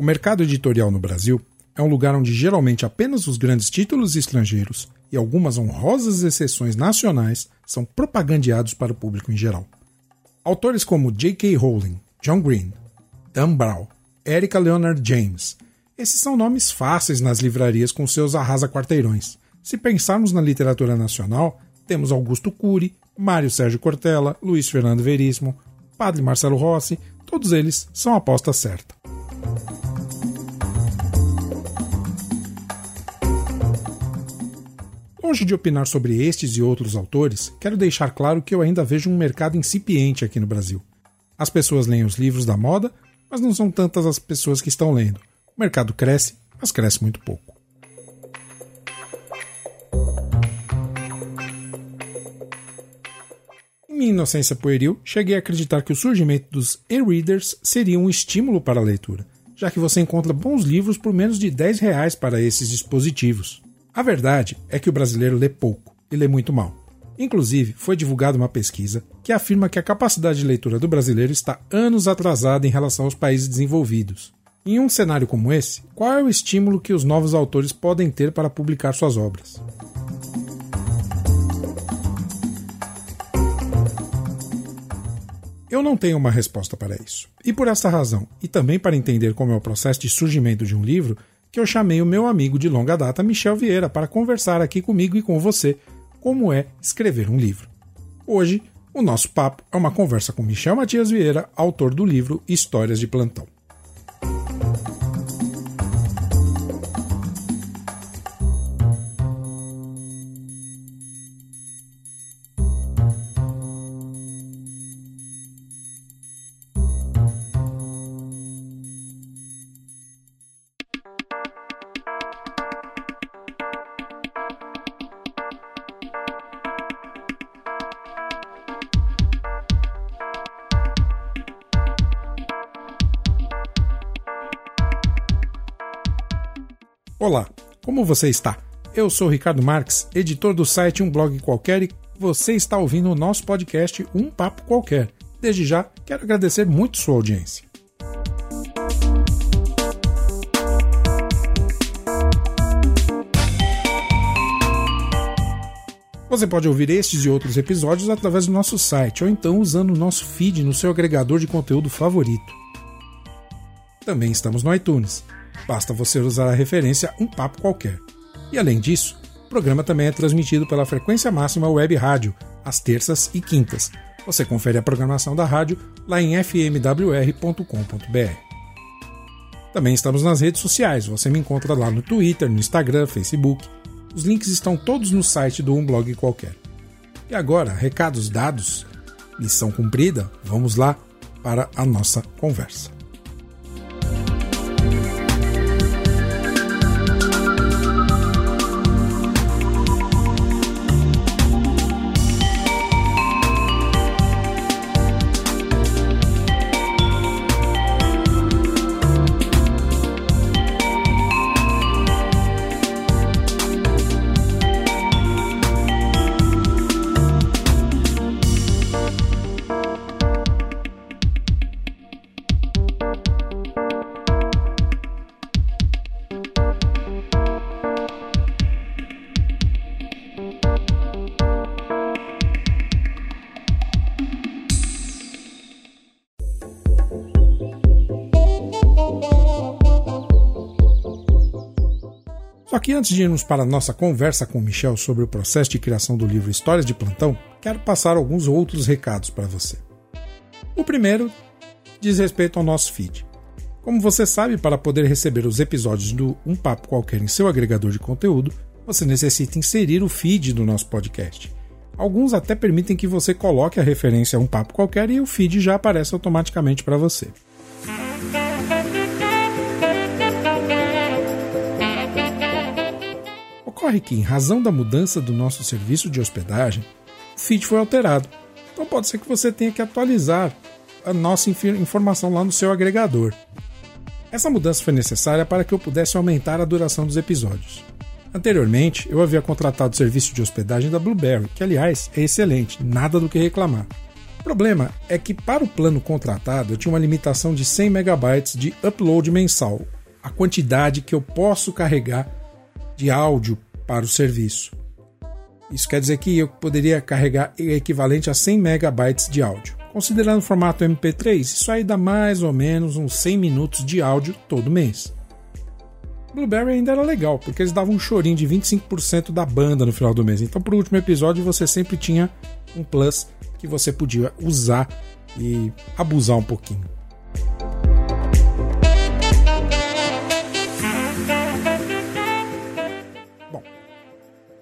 O mercado editorial no Brasil é um lugar onde geralmente apenas os grandes títulos estrangeiros e algumas honrosas exceções nacionais são propagandeados para o público em geral. Autores como J.K. Rowling, John Green, Dan Brown, Erica Leonard James, esses são nomes fáceis nas livrarias com seus arrasa-quarteirões. Se pensarmos na literatura nacional, temos Augusto Cury, Mário Sérgio Cortella, Luiz Fernando Veríssimo, Padre Marcelo Rossi, todos eles são aposta certa. Longe de opinar sobre estes e outros autores, quero deixar claro que eu ainda vejo um mercado incipiente aqui no Brasil. As pessoas leem os livros da moda, mas não são tantas as pessoas que estão lendo. O mercado cresce, mas cresce muito pouco. Em minha inocência pueril, cheguei a acreditar que o surgimento dos e-readers seria um estímulo para a leitura, já que você encontra bons livros por menos de 10 reais para esses dispositivos. A verdade é que o brasileiro lê pouco e lê muito mal. Inclusive, foi divulgada uma pesquisa que afirma que a capacidade de leitura do brasileiro está anos atrasada em relação aos países desenvolvidos. Em um cenário como esse, qual é o estímulo que os novos autores podem ter para publicar suas obras? Eu não tenho uma resposta para isso. E por essa razão, e também para entender como é o processo de surgimento de um livro, que eu chamei o meu amigo de longa data, Michel Vieira, para conversar aqui comigo e com você como é escrever um livro. Hoje, o nosso papo é uma conversa com Michel Matias Vieira, autor do livro Histórias de Plantão. Olá, como você está? Eu sou Ricardo Marques, editor do site Um Blog Qualquer e você está ouvindo o nosso podcast Um Papo Qualquer. Desde já, quero agradecer muito sua audiência. Você pode ouvir estes e outros episódios através do nosso site ou então usando o nosso feed no seu agregador de conteúdo favorito. Também estamos no iTunes. Basta você usar a referência Um Papo Qualquer. E além disso, o programa também é transmitido pela frequência máxima web rádio, às terças e quintas. Você confere a programação da rádio lá em fmwr.com.br. Também estamos nas redes sociais, você me encontra lá no Twitter, no Instagram, Facebook. Os links estão todos no site do Um Blog Qualquer. E agora, recados dados, missão cumprida, vamos lá para a nossa conversa. Só que antes de irmos para a nossa conversa com o Michel sobre o processo de criação do livro Histórias de Plantão, quero passar alguns outros recados para você. O primeiro diz respeito ao nosso feed. Como você sabe, para poder receber os episódios do Um Papo Qualquer em seu agregador de conteúdo, você necessita inserir o feed do nosso podcast. Alguns até permitem que você coloque a referência a um papo qualquer e o feed já aparece automaticamente para você. Ocorre que, em razão da mudança do nosso serviço de hospedagem, o feed foi alterado. Então pode ser que você tenha que atualizar a nossa informação lá no seu agregador. Essa mudança foi necessária para que eu pudesse aumentar a duração dos episódios. Anteriormente, eu havia contratado o serviço de hospedagem da Blueberry, que aliás é excelente, nada do que reclamar. O problema é que para o plano contratado eu tinha uma limitação de 100 megabytes de upload mensal, a quantidade que eu posso carregar de áudio para o serviço. Isso quer dizer que eu poderia carregar equivalente a 100 megabytes de áudio. Considerando o formato MP3, isso aí dá mais ou menos uns 100 minutos de áudio todo mês. Blueberry ainda era legal, porque eles davam um chorinho de 25% da banda no final do mês. Então, pro último episódio, você sempre tinha um plus que você podia usar e abusar um pouquinho.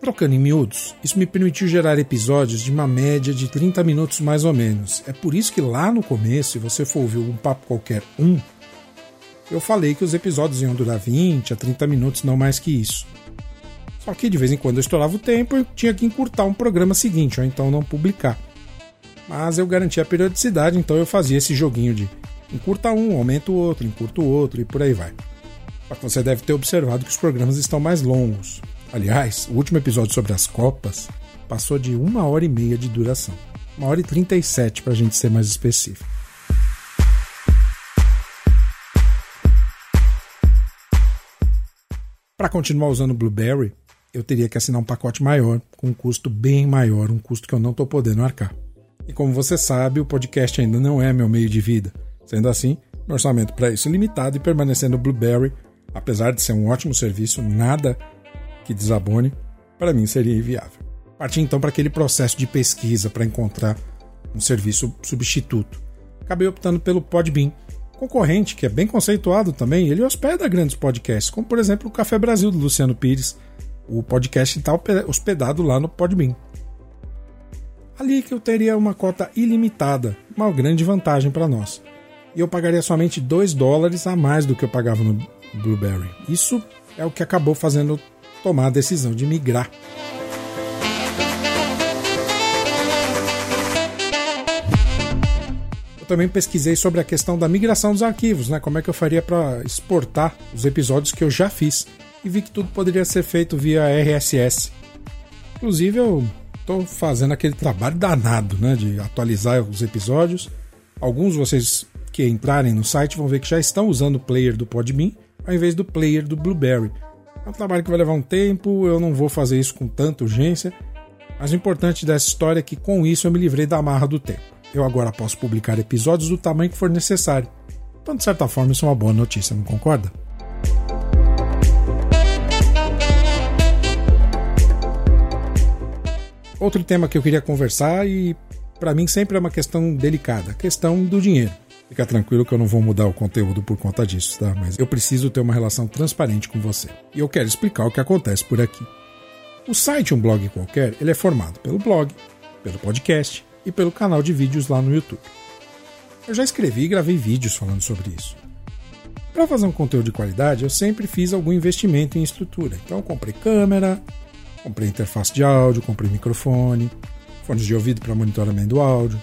Trocando em miúdos, isso me permitiu gerar episódios de uma média de 30 minutos mais ou menos. É por isso que lá no começo, se você for ouvir um papo qualquer um, eu falei que os episódios iam durar 20 a 30 minutos, não mais que isso. Só que de vez em quando eu estourava o tempo e tinha que encurtar um programa seguinte, ou então não publicar. Mas eu garantia a periodicidade, então eu fazia esse joguinho de encurta um, aumenta o outro, encurta o outro e por aí vai. Só que você deve ter observado que os programas estão mais longos. Aliás, o último episódio sobre as Copas passou de uma hora e meia de duração. Uma hora e trinta e sete para a gente ser mais específico. Para continuar usando o Blueberry, eu teria que assinar um pacote maior, com um custo bem maior, um custo que eu não estou podendo arcar. E como você sabe, o podcast ainda não é meu meio de vida. Sendo assim, meu orçamento para isso é limitado e permanecendo Blueberry, apesar de ser um ótimo serviço, nada que desabone, para mim seria inviável. Parti então para aquele processo de pesquisa para encontrar um serviço substituto. Acabei optando pelo Podbean, concorrente, que é bem conceituado também, ele hospeda grandes podcasts, como por exemplo o Café Brasil do Luciano Pires. O podcast está hospedado lá no Podbean. Ali que eu teria uma cota ilimitada, uma grande vantagem para nós. E eu pagaria somente 2 dólares a mais do que eu pagava no Blueberry. Isso é o que acabou fazendo tomar a decisão de migrar também pesquisei sobre a questão da migração dos arquivos, né? Como é que eu faria para exportar os episódios que eu já fiz e vi que tudo poderia ser feito via RSS. Inclusive eu estou fazendo aquele trabalho danado, né, de atualizar os episódios. Alguns vocês que entrarem no site vão ver que já estão usando o player do Podbean ao invés do player do Blueberry. É um trabalho que vai levar um tempo, eu não vou fazer isso com tanta urgência, mas o importante dessa história é que com isso eu me livrei da amarra do tempo. Eu agora posso publicar episódios do tamanho que for necessário. Então, de certa forma, isso é uma boa notícia, não concorda? Outro tema que eu queria conversar e para mim sempre é uma questão delicada, a questão do dinheiro. Fica tranquilo que eu não vou mudar o conteúdo por conta disso, tá? Mas eu preciso ter uma relação transparente com você. E eu quero explicar o que acontece por aqui. O site Um Blog Qualquer, ele é formado pelo blog, pelo podcast, e pelo canal de vídeos lá no YouTube. Eu já escrevi e gravei vídeos falando sobre isso. Para fazer um conteúdo de qualidade, eu sempre fiz algum investimento em estrutura. Então, comprei câmera, comprei interface de áudio, comprei microfone, fones de ouvido para monitoramento do áudio,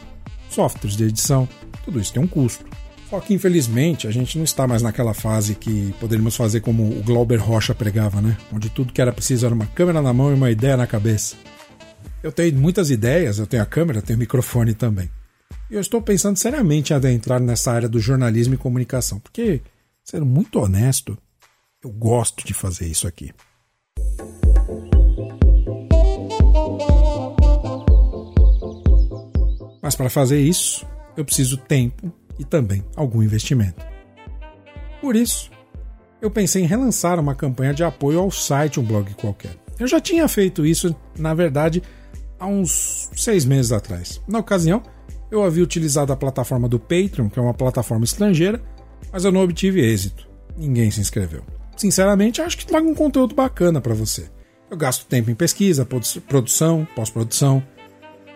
softwares de edição. Tudo isso tem um custo. Só que, infelizmente, a gente não está mais naquela fase que poderíamos fazer como o Glauber Rocha pregava, né? Onde tudo que era preciso era uma câmera na mão e uma ideia na cabeça. Eu tenho muitas ideias, eu tenho a câmera, tenho o microfone também. E eu estou pensando seriamente em adentrar nessa área do jornalismo e comunicação, porque, sendo muito honesto, eu gosto de fazer isso aqui. Mas para fazer isso, eu preciso tempo e também algum investimento. Por isso, eu pensei em relançar uma campanha de apoio ao site Um Blog Qualquer. Eu já tinha feito isso, na verdade, há uns seis meses atrás. Na ocasião, eu havia utilizado a plataforma do Patreon, que é uma plataforma estrangeira, mas eu não obtive êxito. Ninguém se inscreveu. Sinceramente, acho que traga um conteúdo bacana para você. Eu gasto tempo em pesquisa, produção, pós-produção,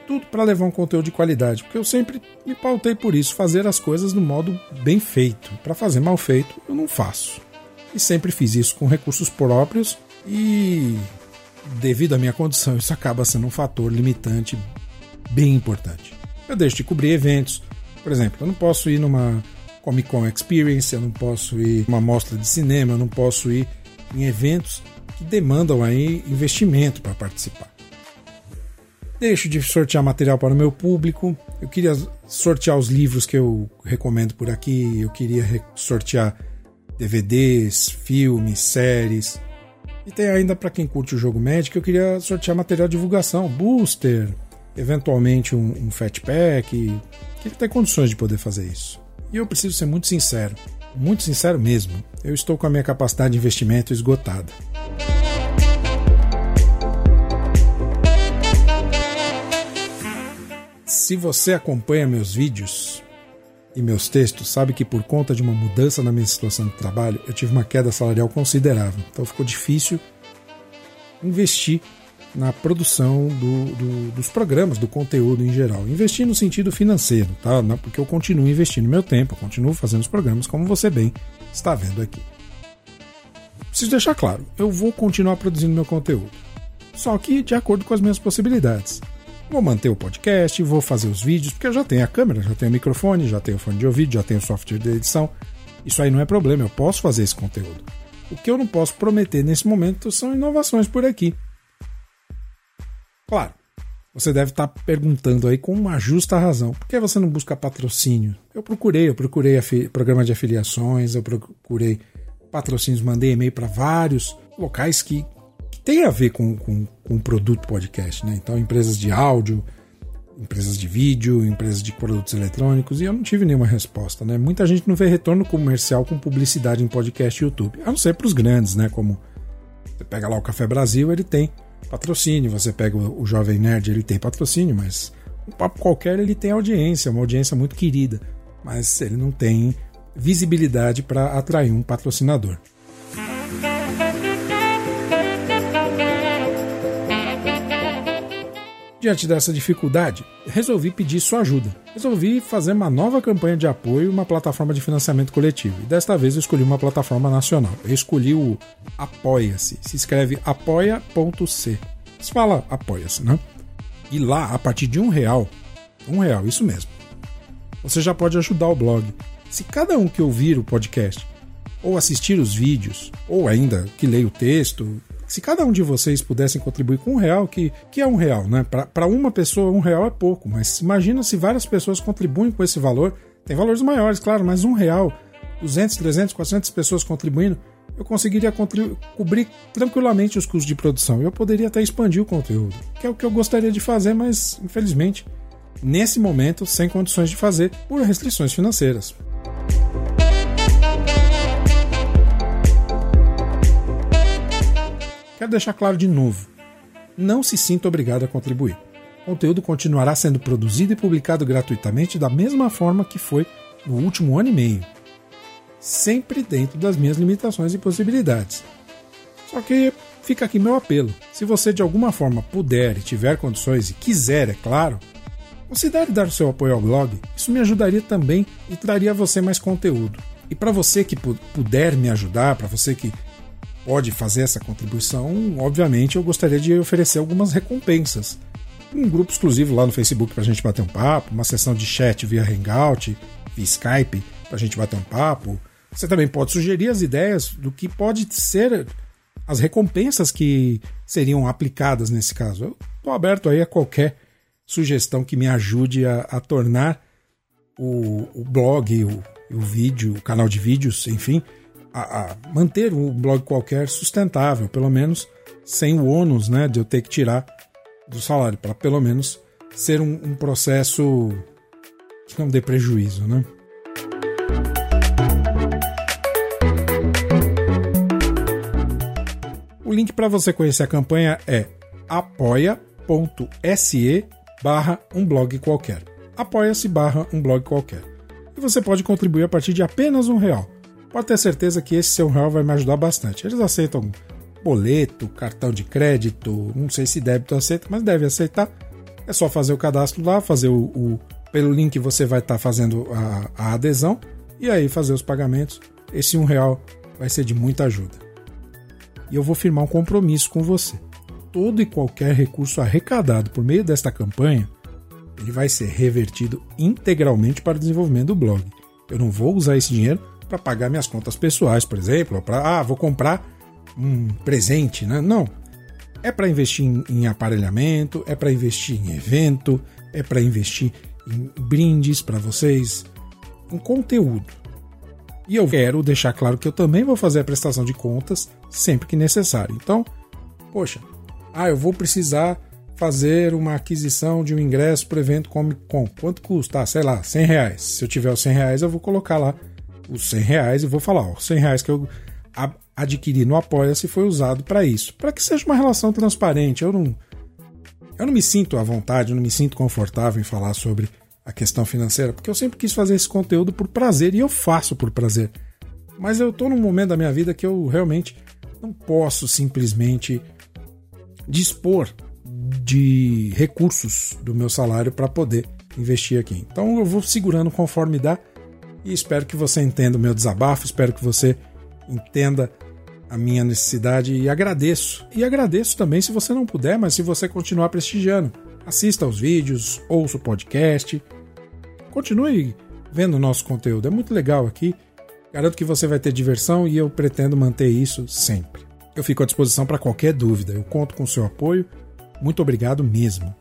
tudo para levar um conteúdo de qualidade, porque eu sempre me pautei por isso, fazer as coisas do modo bem feito. Para fazer mal feito, eu não faço. E sempre fiz isso com recursos próprios e devido à minha condição, isso acaba sendo um fator limitante bem importante. Eu deixo de cobrir eventos. Por exemplo, eu não posso ir numa Comic Con Experience, eu não posso ir numa mostra de cinema, eu não posso ir em eventos que demandam aí investimento para participar. Deixo de sortear material para o meu público. Eu queria sortear os livros que eu recomendo por aqui. Eu queria sortear DVDs, filmes, séries. E tem ainda para quem curte o jogo Magic, eu queria sortear material de divulgação, booster, eventualmente um, um Fat Pack. Que tem condições de poder fazer isso. E eu preciso ser muito sincero, muito sincero mesmo. Eu estou com a minha capacidade de investimento esgotada. Se você acompanha meus vídeos e meus textos, sabe que por conta de uma mudança na minha situação de trabalho, eu tive uma queda salarial considerável. Então ficou difícil investir na produção do, do, dos programas, do conteúdo em geral. Investir no sentido financeiro, tá? Porque eu continuo investindo meu tempo, eu continuo fazendo os programas, como você bem está vendo aqui. Preciso deixar claro, eu vou continuar produzindo meu conteúdo. Só que de acordo com as minhas possibilidades. Vou manter o podcast, vou fazer os vídeos, porque eu já tenho a câmera, já tenho o microfone, já tenho o fone de ouvido, já tenho o software de edição. Isso aí não é problema, eu posso fazer esse conteúdo. O que eu não posso prometer nesse momento são inovações por aqui. Claro, você deve estar perguntando aí com uma justa razão, por que você não busca patrocínio? Eu procurei, eu procurei programa de afiliações, eu procurei patrocínios, mandei e-mail para vários locais que tem a ver com, com, com o produto podcast, né? Então, empresas de áudio, empresas de vídeo, empresas de produtos eletrônicos, e eu não tive nenhuma resposta, né? Muita gente não vê retorno comercial com publicidade em podcast e YouTube, a não ser para os grandes, né? Como você pega lá o Café Brasil, ele tem patrocínio, você pega o, Jovem Nerd, ele tem patrocínio, mas um papo qualquer ele tem audiência, uma audiência muito querida, mas ele não tem visibilidade para atrair um patrocinador. Diante dessa dificuldade, resolvi pedir sua ajuda. Resolvi fazer uma nova campanha de apoio, uma plataforma de financiamento coletivo. E desta vez eu escolhi uma plataforma nacional. Eu escolhi o Apoia-se. Se escreve apoia.c. Se fala Apoia-se, né? E lá, a partir de um real, um real, isso mesmo, você já pode ajudar o blog. Se cada um que ouvir o podcast, ou assistir os vídeos, ou ainda que leia o texto, se cada um de vocês pudessem contribuir com um real, que, que é um real, né? Para uma pessoa, um real é pouco, mas imagina se várias pessoas contribuem com esse valor. Tem valores maiores, claro, mas um real, 200, 300, 400 pessoas contribuindo, eu conseguiria cobrir tranquilamente os custos de produção. Eu poderia até expandir o conteúdo, que é o que eu gostaria de fazer, mas infelizmente, nesse momento, sem condições de fazer por restrições financeiras. Quero deixar claro de novo: não se sinta obrigado a contribuir. O conteúdo continuará sendo produzido e publicado gratuitamente da mesma forma que foi no último ano e meio, sempre dentro das minhas limitações e possibilidades. Só que fica aqui meu apelo: se você de alguma forma puder e tiver condições e quiser, é claro, considere dar o seu apoio ao blog. Isso me ajudaria também e traria a você mais conteúdo. E para você que puder me ajudar, para você que pode fazer essa contribuição, obviamente eu gostaria de oferecer algumas recompensas. Um grupo exclusivo lá no Facebook para a gente bater um papo, uma sessão de chat via Hangout, via Skype para a gente bater um papo. Você também pode sugerir as ideias do que pode ser as recompensas que seriam aplicadas nesse caso. Eu estou aberto aí a qualquer sugestão que me ajude a, a tornar o, o blog, o, o vídeo, o canal de vídeos, enfim, a, a manter um blog qualquer sustentável, pelo menos sem o ônus né, de eu ter que tirar do salário, para pelo menos ser um, um, processo que não dê prejuízo. Né? O link para você conhecer a campanha é apoia.se barra um blog qualquer. Apoia-se barra um blog qualquer. E você pode contribuir a partir de apenas um real pode ter certeza que esse seu real vai me ajudar bastante. Eles aceitam boleto, cartão de crédito, não sei se débito aceita, mas deve aceitar. É só fazer o cadastro lá, fazer o, o pelo link você vai estar tá fazendo a, a, adesão e aí fazer os pagamentos. Esse um real vai ser de muita ajuda. E eu vou firmar um compromisso com você. Todo e qualquer recurso arrecadado por meio desta campanha, ele vai ser revertido integralmente para o desenvolvimento do blog. Eu não vou usar esse dinheiro para pagar minhas contas pessoais, por exemplo, para ah, vou comprar um presente, né? Não. É para investir em, em aparelhamento, é para investir em evento, é para investir em brindes para vocês, em conteúdo. E eu quero deixar claro que eu também vou fazer a prestação de contas sempre que necessário. Então, poxa, ah, eu vou precisar fazer uma aquisição de um ingresso para o evento Comic Con. Quanto custa? Ah, sei lá, 100 reais. Se eu tiver os 100 reais, eu vou colocar lá os 100 reais e vou falar, ó, 100 reais que eu adquiri no Apoia-se foi usado para isso. Para que seja uma relação transparente. Eu não, eu não me sinto à vontade, eu não me sinto confortável em falar sobre a questão financeira, porque eu sempre quis fazer esse conteúdo por prazer e eu faço por prazer. Mas eu estou num momento da minha vida que eu realmente não posso simplesmente dispor de recursos do meu salário para poder investir aqui. Então eu vou segurando conforme dá e espero que você entenda o meu desabafo, espero que você entenda a minha necessidade e agradeço. E agradeço também se você não puder, mas se você continuar prestigiando. Assista aos vídeos, ouça o podcast, continue vendo o nosso conteúdo. É muito legal aqui. Garanto que você vai ter diversão e eu pretendo manter isso sempre. Eu fico à disposição para qualquer dúvida. Eu conto com o seu apoio. Muito obrigado mesmo.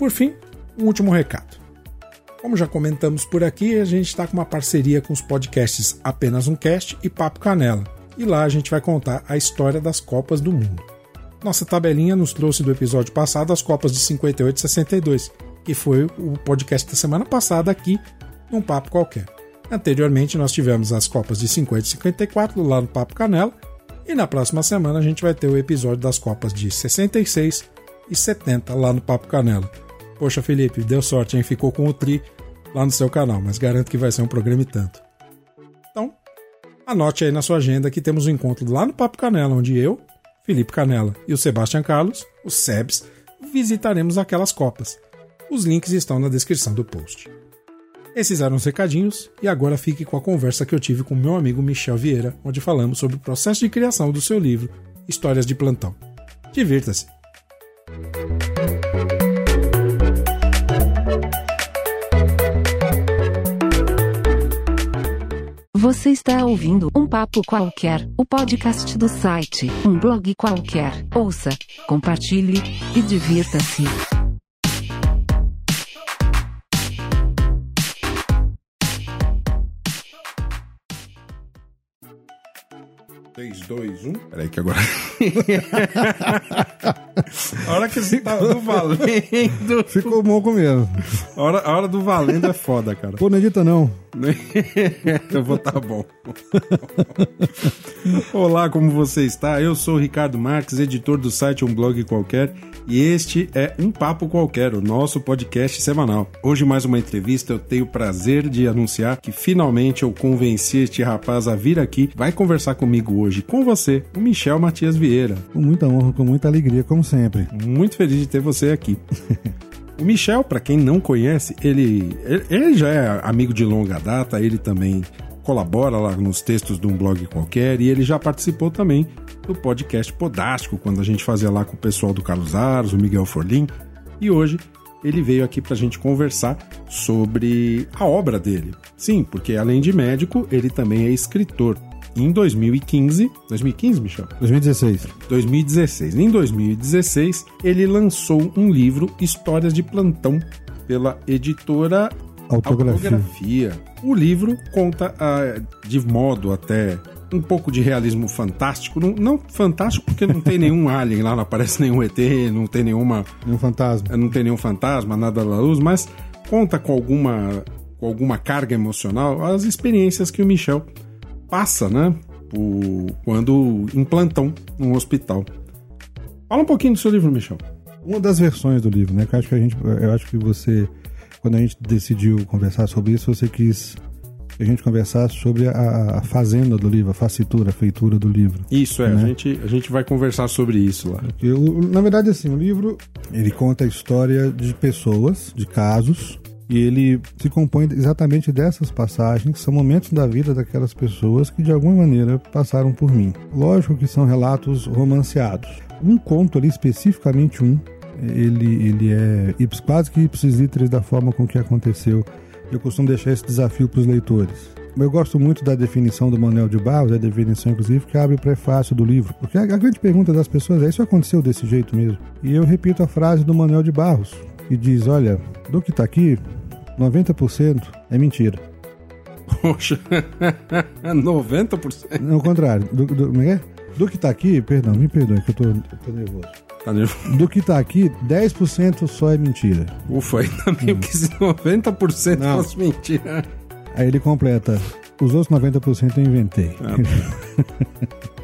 Por fim, um último recado. Como já comentamos por aqui, a gente está com uma parceria com os podcasts Apenas um Cast e Papo Canela. E lá a gente vai contar a história das Copas do Mundo. Nossa tabelinha nos trouxe do episódio passado as Copas de 58 e 62, que foi o podcast da semana passada aqui, num papo qualquer. Anteriormente nós tivemos as Copas de 50 e 54 lá no Papo Canela, e na próxima semana a gente vai ter o episódio das Copas de 66 e 70 lá no Papo Canela. Poxa, Felipe, deu sorte, hein? Ficou com o Tri lá no seu canal, mas garanto que vai ser um programa e tanto. Então, anote aí na sua agenda que temos um encontro lá no Papo Canela, onde eu, Felipe Canela e o Sebastião Carlos, os SEBs, visitaremos aquelas copas. Os links estão na descrição do post. Esses eram os recadinhos, e agora fique com a conversa que eu tive com meu amigo Michel Vieira, onde falamos sobre o processo de criação do seu livro Histórias de Plantão. Divirta-se! Você está ouvindo um papo qualquer, o podcast do site, um blog qualquer. Ouça, compartilhe e divirta-se. 3, 2, 1. Peraí que agora. a hora que você tá do valendo. Ficou bom mesmo. A hora, a hora do valendo é foda, cara. Pô, não edita não. Eu vou tá bom. Olá, como você está? Eu sou o Ricardo Marques, editor do site Um Blog Qualquer, e este é Um Papo Qualquer, o nosso podcast semanal. Hoje, mais uma entrevista, eu tenho o prazer de anunciar que finalmente eu convenci este rapaz a vir aqui. Vai conversar comigo hoje, com você, o Michel Matias Vieira. Com muita honra, com muita alegria, como sempre. Muito feliz de ter você aqui. O Michel, para quem não conhece, ele, ele já é amigo de longa data, ele também colabora lá nos textos de um blog qualquer e ele já participou também do podcast Podástico, quando a gente fazia lá com o pessoal do Carlos Aros, o Miguel Forlim. E hoje ele veio aqui para a gente conversar sobre a obra dele. Sim, porque além de médico, ele também é escritor em 2015. 2015, Michel? 2016. 2016. Em 2016, ele lançou um livro, Histórias de Plantão, pela editora Autografia. Autografia. O livro conta ah, de modo até um pouco de realismo fantástico. Não, não, fantástico porque não tem nenhum alien lá, não aparece nenhum ET, não tem nenhuma. Nenhum fantasma. Não tem nenhum fantasma, nada da luz, mas conta com alguma, com alguma carga emocional as experiências que o Michel passa, né? Por, quando em plantão num hospital. Fala um pouquinho do seu livro, Michel. Uma das versões do livro, né? Que eu acho que a gente, eu acho que você, quando a gente decidiu conversar sobre isso, você quis a gente conversasse sobre a, a, fazenda do livro, a facitura, a feitura do livro. Isso, é. Né? A, gente, a gente vai conversar sobre isso lá. Eu, na verdade, assim, o livro ele conta a história de pessoas, de casos, e ele se compõe exatamente dessas passagens, que são momentos da vida daquelas pessoas que de alguma maneira passaram por mim. Lógico que são relatos romanceados. Um conto ali, especificamente um, ele, ele é quase que ipsis da forma com que aconteceu. Eu costumo deixar esse desafio para os leitores. eu gosto muito da definição do Manuel de Barros, a definição, inclusive, que abre o prefácio do livro. Porque a, grande pergunta das pessoas é: isso aconteceu desse jeito mesmo? E eu repito a frase do Manuel de Barros, que diz: olha, do que está aqui, 90% é mentira. Poxa, 90%? Não, o contrário. Do, do, como é? do que está aqui, perdão, me perdoe que eu tô nervoso. Tá nervoso? Do que está aqui, 10% só é mentira. Ufa, ainda bem que se 90% Não. fosse mentira. Aí ele completa: os outros 90% eu inventei.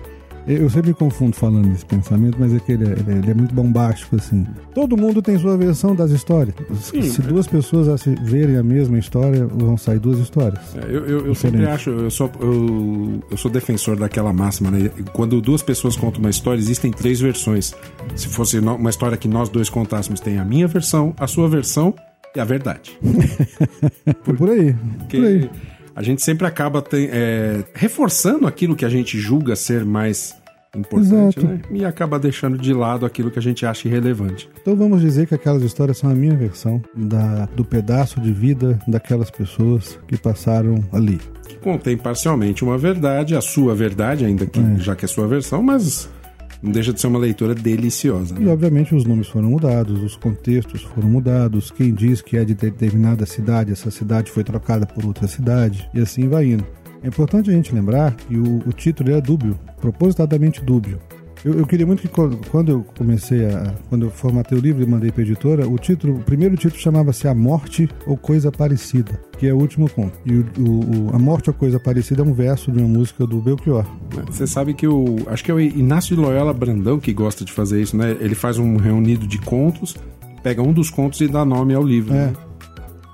Eu sempre confundo falando desse pensamento, mas é que ele é, ele é- ele é muito bombástico, assim. Todo mundo tem sua versão das histórias. Sim, Se mas- duas pessoas verem a mesma história, vão sair duas histórias. É, Eu, eu, eu sempre acho, eu sou, eu, eu sou defensor daquela máxima, né? Quando duas pessoas contam uma história, existem três versões. Se fosse uma história que nós dois contássemos, tem a minha versão, a sua versão e a verdade. Por, por aí. Porque Por aí. A gente sempre acaba tem- é, reforçando aquilo que a gente julga ser mais importante, Exato. né? E acaba deixando de lado aquilo que a gente acha irrelevante. Então vamos dizer que aquelas histórias são a minha versão da, do pedaço de vida daquelas pessoas que passaram ali. Que contém parcialmente uma verdade, a sua verdade, ainda que já que é sua versão, mas não deixa de ser uma leitura deliciosa. E né? obviamente os nomes foram mudados, os contextos foram mudados, quem diz que é de determinada cidade, essa cidade foi trocada por outra cidade, e assim vai indo. É importante a gente lembrar que o, o título é dúbio, propositadamente dúbio. Eu, eu queria muito que quando eu comecei a. Quando eu formatei o livro e mandei para editora, o título, o primeiro título chamava-se A Morte ou Coisa Parecida, que é o último conto. E o, o- o- A Morte ou Coisa Parecida é um verso de uma música do Belchior. Você sabe que o. Acho que é o Inácio de Loyola Brandão que gosta de fazer isso, né? Ele faz um reunido de contos, pega um dos contos e dá nome ao livro. É. né?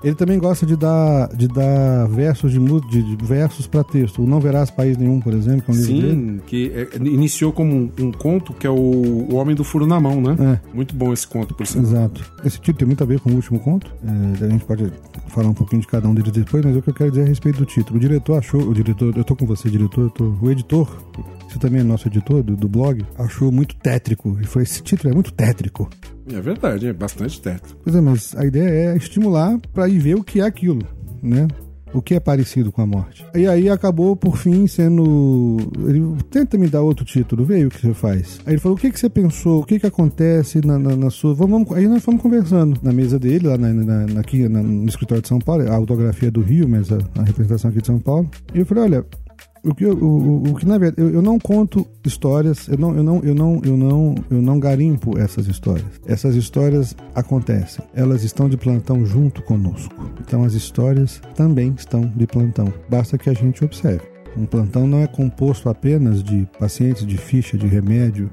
Ele também gosta de dar, de dar versos de, de, de versos para texto. O Não Verás País Nenhum, por exemplo, que é um livro dele. Sim, que é, iniciou como um, um conto que é o, o Homem do Furo na Mão, né? É. Muito bom esse conto, por sinal. Exato. Esse título tem muito a ver com o último conto. É, a gente pode falar um pouquinho de cada um deles depois, mas o que eu quero dizer a respeito do título. O diretor achou, o diretor, eu tô com você, diretor, eu tô, o editor, você também é nosso editor do, do blog, achou muito tétrico. E foi esse título é muito tétrico. É verdade, é bastante tétrico. Pois é, mas a ideia é estimular para ir ver o que é aquilo, né? O que é parecido com a morte. E aí acabou, por fim, sendo. Ele tenta me dar outro título, veio o que você faz. Aí ele falou: o que, que você pensou? O que, que acontece na, na- na sua. Vamos, vamos- Aí nós fomos conversando na mesa dele, lá na, na- na- aqui no escritório de São Paulo, a autografia é do Rio, mas a, a representação aqui de São Paulo. E eu falei: olha, o que, o, o que na verdade, eu, eu não conto histórias, eu não, eu, não, eu, não, eu, não, eu não garimpo essas histórias. Essas histórias acontecem, elas estão de plantão junto conosco. Então as histórias também estão de plantão. Basta que a gente observe. Um plantão não é composto apenas de pacientes de ficha de remédio,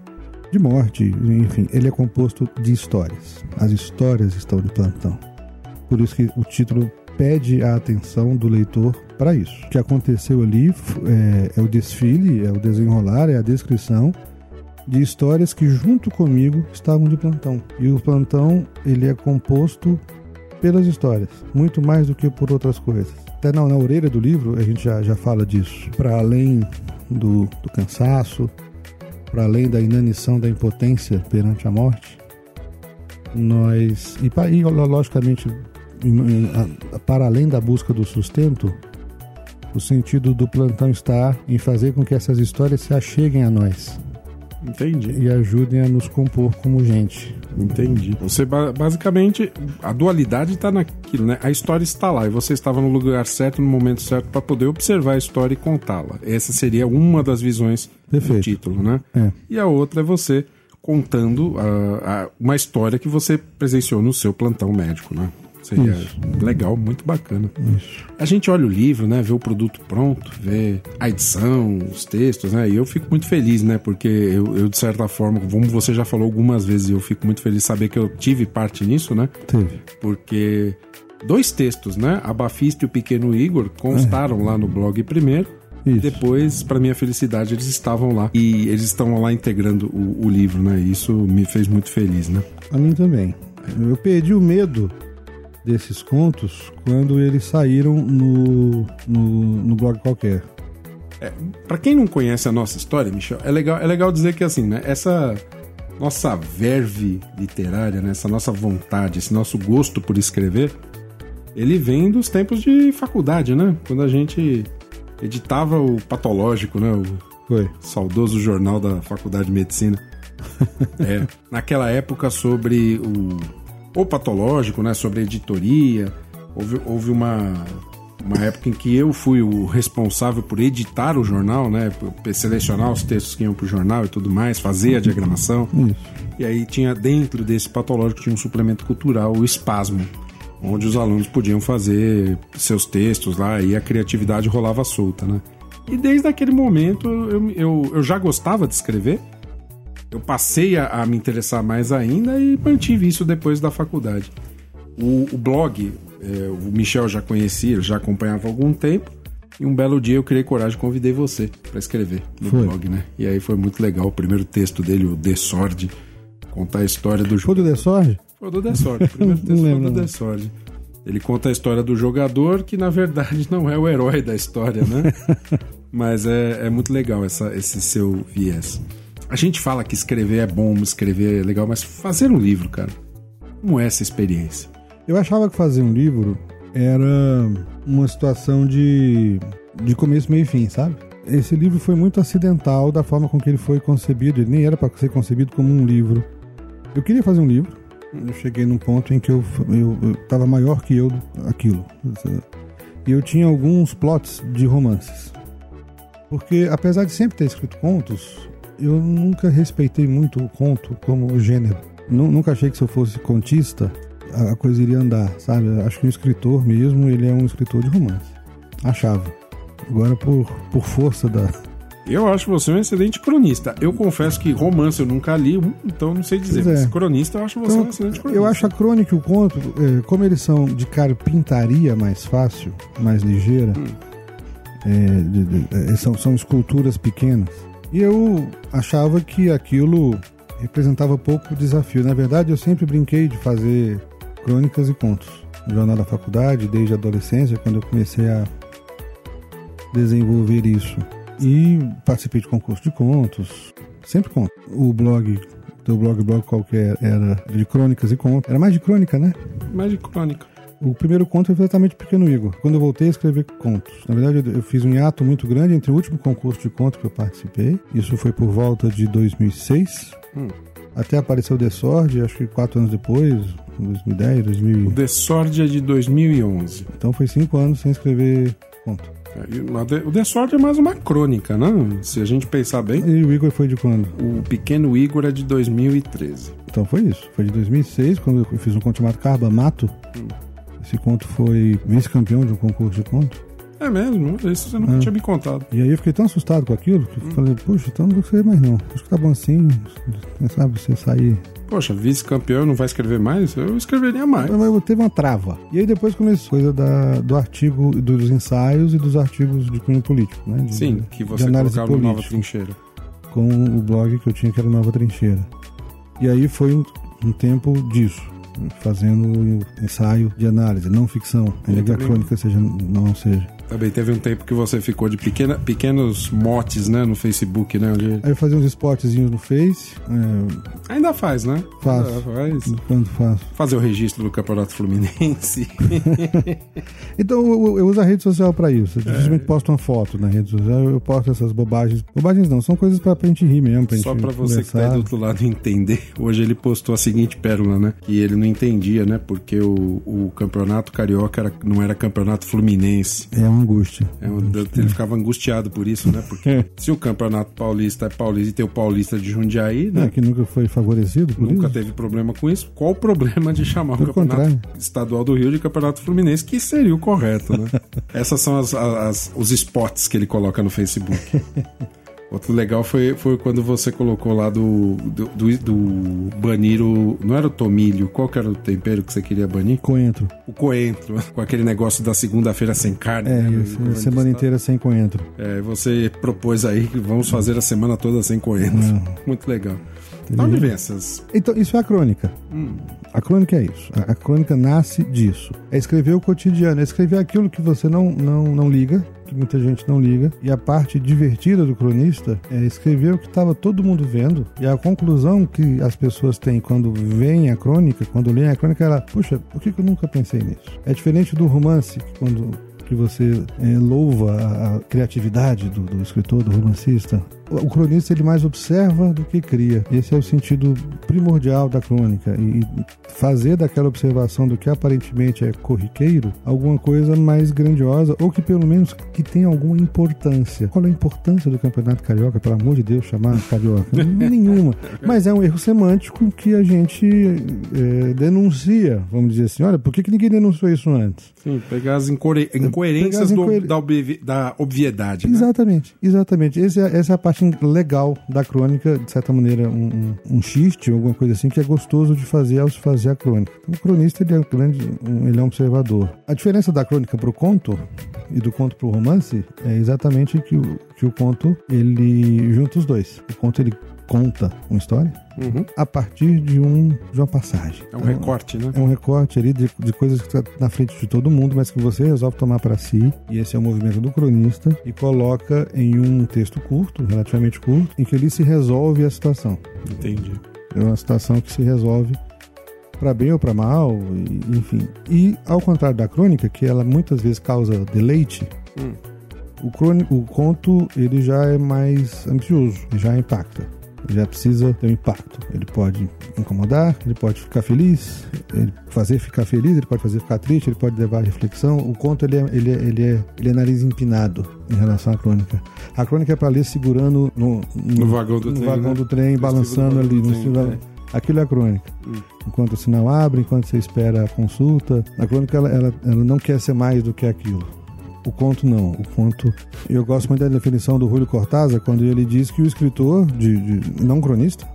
de morte, enfim, ele é composto de histórias. As histórias estão de plantão. Por isso que o título pede a atenção do leitor para isso. O que aconteceu ali é, é o desfile, é o desenrolar, é a descrição de histórias que junto comigo estavam de plantão. E o plantão ele é composto pelas histórias, muito mais do que por outras coisas. Até na, orelha do livro a gente já, já fala disso. Para além do, do cansaço, para além da inanição da impotência perante a morte, nós e, e logicamente para além da busca do sustento, o sentido do plantão está em fazer com que essas histórias se acheguem a nós Entendi. e ajudem a nos compor como gente. Entendi. Você ba- basicamente a dualidade está naquilo, né? A história está lá e você estava no lugar certo no momento certo para poder observar a história e contá-la. Essa seria uma das visões do Perfeito. título, né? É. E a outra é você contando ah, ah, uma história que você presenciou no seu plantão médico, né? Seria Isso. legal, muito bacana. Isso. A gente olha o livro, né? Vê o produto pronto, vê a edição, os textos, né? E eu fico muito feliz, né? Porque eu, eu, de certa forma, como você já falou algumas vezes, eu fico muito feliz de saber que eu tive parte nisso, né? Teve. Porque dois textos, né? A Bafista e o Pequeno Igor constaram lá no blog primeiro. E Isso. depois, para minha felicidade, eles estavam lá. E eles estão lá integrando o, o livro, né? Isso me fez muito feliz, né? A mim também. Eu perdi o medo desses contos quando eles saíram no, no, no blog qualquer. Para quem não conhece a nossa história, Michel, é legal, é legal dizer que assim, né, essa nossa verve literária, né, essa nossa vontade, esse nosso gosto por escrever, ele vem dos tempos de faculdade, né? Quando a gente editava o Patológico, né? O Foi. saudoso jornal da Faculdade de Medicina. É, naquela época sobre o, o patológico, né, sobre editoria, houve, houve uma, uma época em que eu fui o responsável por editar o jornal, né, por selecionar os textos que iam para o jornal e tudo mais, fazer a diagramação. Isso. E aí tinha dentro desse patológico tinha um suplemento cultural, o Espasmo, onde os alunos podiam fazer seus textos lá e a criatividade rolava solta, né? E desde aquele momento eu, eu, eu já gostava de escrever. Eu passei a, a me interessar mais ainda e mantive isso depois da faculdade. O, o blog, é, o Michel já conhecia, já acompanhava há algum tempo. E um belo dia eu criei coragem e convidei você para escrever no Foi. blog, né? E aí foi muito legal. O primeiro texto dele, o The Sword, contar a história do Foi jogo. do The Sword? Foi do The Sword. O primeiro texto foi do. The Sword. Ele conta a história do jogador, que na verdade não é o herói da história, né? Mas é, é muito legal essa, esse seu viés. A gente fala que escrever é bom, escrever é legal, mas fazer um livro, cara, como é essa experiência? Eu achava que fazer um livro era uma situação de, de começo, meio e fim, sabe? Esse livro foi muito acidental da forma com que ele foi concebido. Ele nem era para ser concebido como um livro. Eu queria fazer um livro. Eu cheguei num ponto em que eu estava maior que eu aquilo. E eu tinha alguns plots de romances. Porque apesar de sempre ter escrito contos, eu nunca respeitei muito o conto como gênero. Nu- Nunca achei que se eu fosse contista, a coisa iria andar, sabe? Acho que o escritor mesmo, ele é um escritor de romance. Achava. Agora, por, por força da. Eu acho você um excelente cronista. Eu confesso que romance eu nunca li, um, então não sei dizer. Pois é. Mas cronista eu acho você um Então, excelente cronista. eu acho a crônica e o conto, eh, como eles são de carpintaria mais fácil, mais ligeira, eh, de- de- eh, são, são esculturas pequenas. E eu achava que aquilo representava pouco desafio. Na verdade, eu sempre brinquei de fazer crônicas e contos. No jornal da faculdade, desde a adolescência, quando eu comecei a desenvolver isso. E participei de concurso de contos, sempre conto. O blog, teu blog, blog qualquer, era de crônicas e contos. Era mais de crônica, né? Mais de crônica. O primeiro conto foi exatamente Pequeno Igor. Quando eu voltei a escrever contos. Na verdade, eu- fiz um hiato muito grande entre o último concurso de contos que eu participei. Isso foi por volta de 2006. Hum. Até apareceu o The Sword, acho que quatro anos depois, 2010, 2000. O The Sword é de 2011. Então foi cinco anos sem escrever conto. É, o The- Sword é mais uma crônica, né? Se a gente pensar bem. E o Igor foi de quando? O Pequeno Igor é de 2013. Então foi isso. Foi de 2006, quando eu fiz um conto chamado Carba Mato. Esse conto foi vice-campeão de um concurso de conto. É mesmo? Isso você nunca Ah. tinha me contado. E aí eu fiquei tão assustado com aquilo que eu falei, poxa, então não vou escrever mais não. Acho que tá bom assim, quem sabe você sair. Poxa, vice-campeão não vai escrever mais? Eu escreveria mais. Mas teve uma trava. E aí depois começou coisa da, do artigo, dos ensaios e dos artigos de cunho político, né? De- Sim, que você colocava no Nova política. Trincheira. com o blog que eu tinha, que era Nova Trincheira. E aí foi um, um tempo disso, fazendo ensaio de análise, não ficção, ainda que a crônica seja, não seja. Também teve um tempo que você ficou de pequena, pequenos motes, né, no Facebook, né? Onde... Aí eu fazia uns spotzinhos no Face, é, Ainda faz, né? Ainda faz. quando faço. Fazer o registro do Campeonato Fluminense. Então eu, eu uso a rede social pra isso. Eu dificilmente posto uma foto na rede social, eu posto essas bobagens. Bobagens não, são coisas pra, pra gente rir mesmo, pra Só pra você que tá aí conversar. do outro lado entender, hoje ele postou a seguinte pérola, né? Que ele não entendia, né? Porque o, o campeonato carioca era- não era campeonato fluminense. É uma angústia. É ele ficava angustiado por isso, né? Porque se o campeonato paulista é paulista e tem o paulista de Jundiaí, É, né? que nunca foi favorecido por Nunca isso. teve problema com isso. Qual o problema de chamar o campeonato contrário. estadual do Rio de campeonato fluminense, que seria o correto, né? Essas são as, as- os spots que ele coloca no Facebook. Outro legal foi, foi quando você colocou lá do, do, do, do banir o. Não era o tomilho, qual que era o tempero que você queria banir? Coentro. O coentro, com aquele negócio da segunda-feira sem carne. É, né? semana inteira sem coentro. É, você propôs aí que vamos fazer a semana toda sem coentro. Não. Muito legal. Da onde vem essas. Então, isso é a crônica. Hum. A crônica é isso. A, a crônica nasce disso. É escrever o cotidiano, é escrever aquilo que você não, não, não liga, que muita gente não liga. E a parte divertida do cronista é escrever o que estava todo mundo vendo. E a conclusão que as pessoas têm quando veem a crônica, quando leem a crônica, é ela, puxa, por que, que eu nunca pensei nisso? É diferente do romance, que quando que você é, louva a, a criatividade do, do, escritor, do romancista. O, cronista ele mais observa do que cria. Esse é o sentido primordial da crônica e fazer daquela observação do que aparentemente é corriqueiro alguma coisa mais grandiosa ou que pelo menos que tenha alguma importância. Qual é a importância do Campeonato Carioca, pelo amor de Deus, chamar Carioca? Nenhuma. Mas é um erro semântico que a gente é, denuncia, vamos dizer assim. Olha, por que, que ninguém denunciou isso antes? Sim, pegar as incoerências pegar as do, da, obvi da, obviedade. Né? Exatamente, exatamente. Essa é, essa é, a parte legal da crônica, de certa maneira, um, um, um xiste, alguma coisa assim, que é gostoso de fazer ao se fazer a crônica. Então, o cronista ele é um grande, ele é um observador. A diferença da crônica para o conto e do conto para o romance é exatamente que o, que o conto ele junta os dois. O conto ele conta uma história uhum. a partir de, um, de uma passagem. É um recorte, né? É um recorte ali de, de coisas que estão tá na frente de todo mundo, mas que você resolve tomar para si. E esse é o movimento do cronista e coloca em um texto curto, relativamente curto, em que ele se resolve a situação. Entendi. É uma situação que se resolve para bem ou para mal, enfim. E ao contrário da crônica, que ela muitas vezes causa deleite, hum. o, crônico, o conto ele já é mais ambicioso, já impacta já precisa ter um impacto. Ele pode incomodar, ele pode ficar feliz, ele fazer ficar feliz, ele pode fazer ficar triste, ele pode levar à reflexão. O conto ele é, ele é, ele é, ele é nariz empinado em relação à crônica. A crônica é para ler segurando no, no, no vagão do no trem, vagão né? do trem balançando ali. No estilo, é. Aquilo é a crônica. Hum. Enquanto o sinal abre, enquanto você espera a consulta, a crônica ela, ela, ela não quer ser mais do que aquilo. O conto não. O conto. Eu gosto muito da definição do Julio Cortázar quando ele diz que o escritor, de, de não cronista,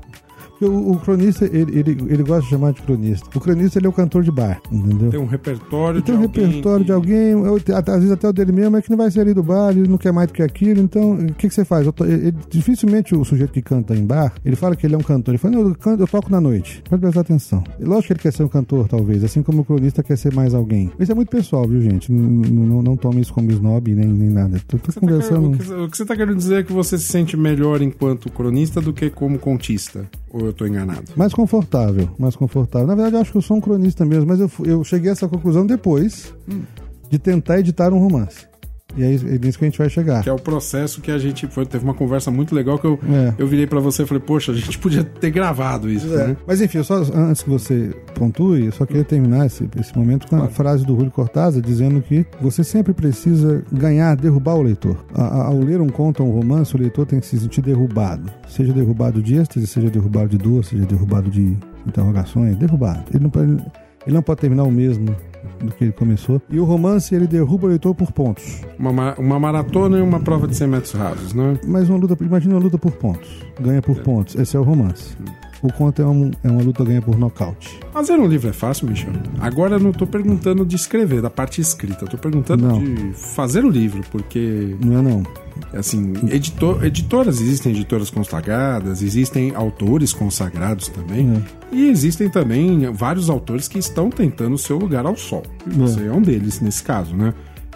porque o, o cronista, ele, ele, ele, gosta de chamar de cronista. O cronista, ele é o cantor de bar, entendeu? Tem um repertório de Tem um repertório que... de alguém, às vezes até o dele mesmo, é que não vai sair do bar, ele não quer mais do que aquilo. Então, o que, que você faz? Tô, ele, dificilmente o sujeito que canta em bar, ele fala que ele é um cantor. Ele fala, não, eu, canto, eu toco na noite. Pode prestar atenção. Lógico que ele quer ser um cantor, talvez, assim como o cronista quer ser mais alguém. Isso é muito pessoal, viu, gente? Não, não, não tome isso como snob nem, nem nada. Tô, tô conversando... Tá querendo, o que você está querendo dizer é que você se sente melhor enquanto cronista do que como contista? Ou eu estou enganado? Mais confortável, mais confortável. Na verdade, eu acho que eu sou um cronista mesmo, mas eu, eu cheguei a essa conclusão depois hum. de tentar editar um romance. E é é isso que a gente vai chegar. Que é o processo que a gente foi. Teve uma conversa muito legal que eu, é. eu virei para você e falei, poxa, a gente podia ter gravado isso. É. Né? Mas enfim, só, antes que você pontue, eu só queria terminar esse, esse momento com a claro. frase do Julio Cortázar dizendo que você sempre precisa ganhar, derrubar o leitor. A, ao ler um conto ou um romance, o leitor tem que se sentir derrubado. Seja derrubado de êxtase, seja derrubado de dor, seja derrubado de interrogações, derrubado. Ele não pode, ele não pode terminar o mesmo do que ele começou. E o romance, ele derruba o leitor por pontos. Uma, uma maratona e uma prova de 100 metros rasos, né? Mas uma luta, imagina uma luta por pontos. Ganha por é. pontos. Esse é o romance. O conto é, um, é uma luta ganha por nocaute. Fazer um livro é fácil, Michel? Agora eu não estou perguntando de escrever, da parte escrita. Eu tô perguntando não. de fazer o livro, porque... Não é não. Assim, editor, editoras, existem editoras consagradas, existem autores consagrados também. É. E existem também vários autores que estão tentando o seu lugar ao sol. E você é, é um deles nesse caso, né?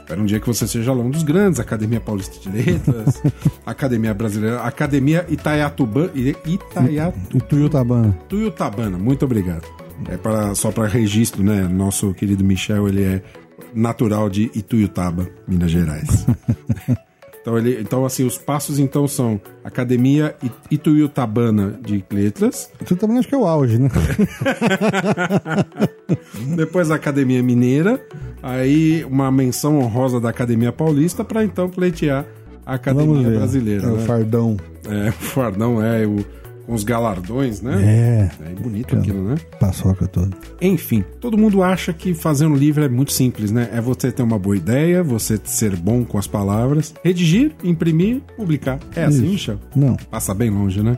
Espero um dia que você seja lá um dos grandes, Academia Paulista de Letras, Academia Brasileira, Academia Itaiatuba, Itaiatu... Ituiutabana. Tuiutabana, muito obrigado. É para, só para registro, né? Nosso querido Michel, ele é natural de Ituiutaba, Minas Gerais. Então, ele, então, assim, os passos então são Academia Ituiutabana de Letras. Ituiutabana acho que é o auge, né? Depois a Academia Mineira, aí uma menção honrosa da Academia Paulista para então pleitear a Academia Brasileira. É né? o fardão. É, o fardão é o os galardões, né? É. É bonito aquilo, né? Paçoca toda. Enfim, todo mundo acha que fazer um livro é muito simples, né? É você ter uma boa ideia, você ser bom com as palavras, redigir, imprimir, publicar. É assim, Isso. assim, Michel? Não. Passa bem longe, né?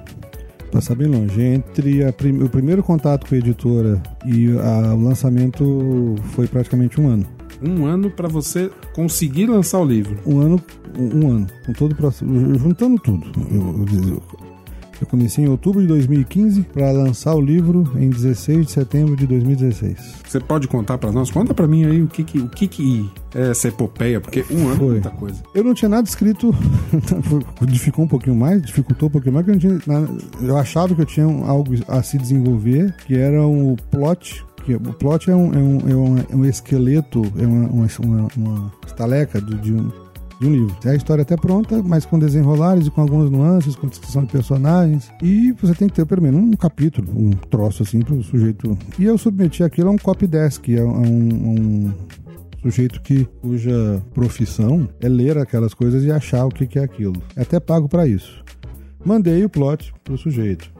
Passa bem longe. Entre prim... o primeiro contato com a editora e a... o lançamento foi praticamente um ano um ano para você conseguir lançar o livro. Um ano, um, ano, com todo o processo, juntando tudo. Eu, eu, eu comecei em outubro de 2015 para lançar o livro em 16 de setembro de 2016. Você pode contar para nós? Conta para mim aí o que que, o que que é essa epopeia, porque um ano é Foi. é muita coisa. Eu não tinha nada escrito, dificultou um pouquinho mais, dificultou um pouquinho mais, porque eu, tinha, eu achava que eu tinha algo a se desenvolver, que era um plot Porque o plot é um, é um, é um, é um esqueleto, é uma, uma, uma, uma estaleca de, de, um, de um livro. É a história até pronta, mas com desenrolares e com algumas nuances, com descrição de personagens. E você tem que ter pelo menos um capítulo, um troço assim para o sujeito. E eu submeti aquilo a um copy desk, a um, um sujeito que cuja profissão é ler aquelas coisas e achar o que, que é aquilo. É até pago para isso. Mandei o plot pro sujeito.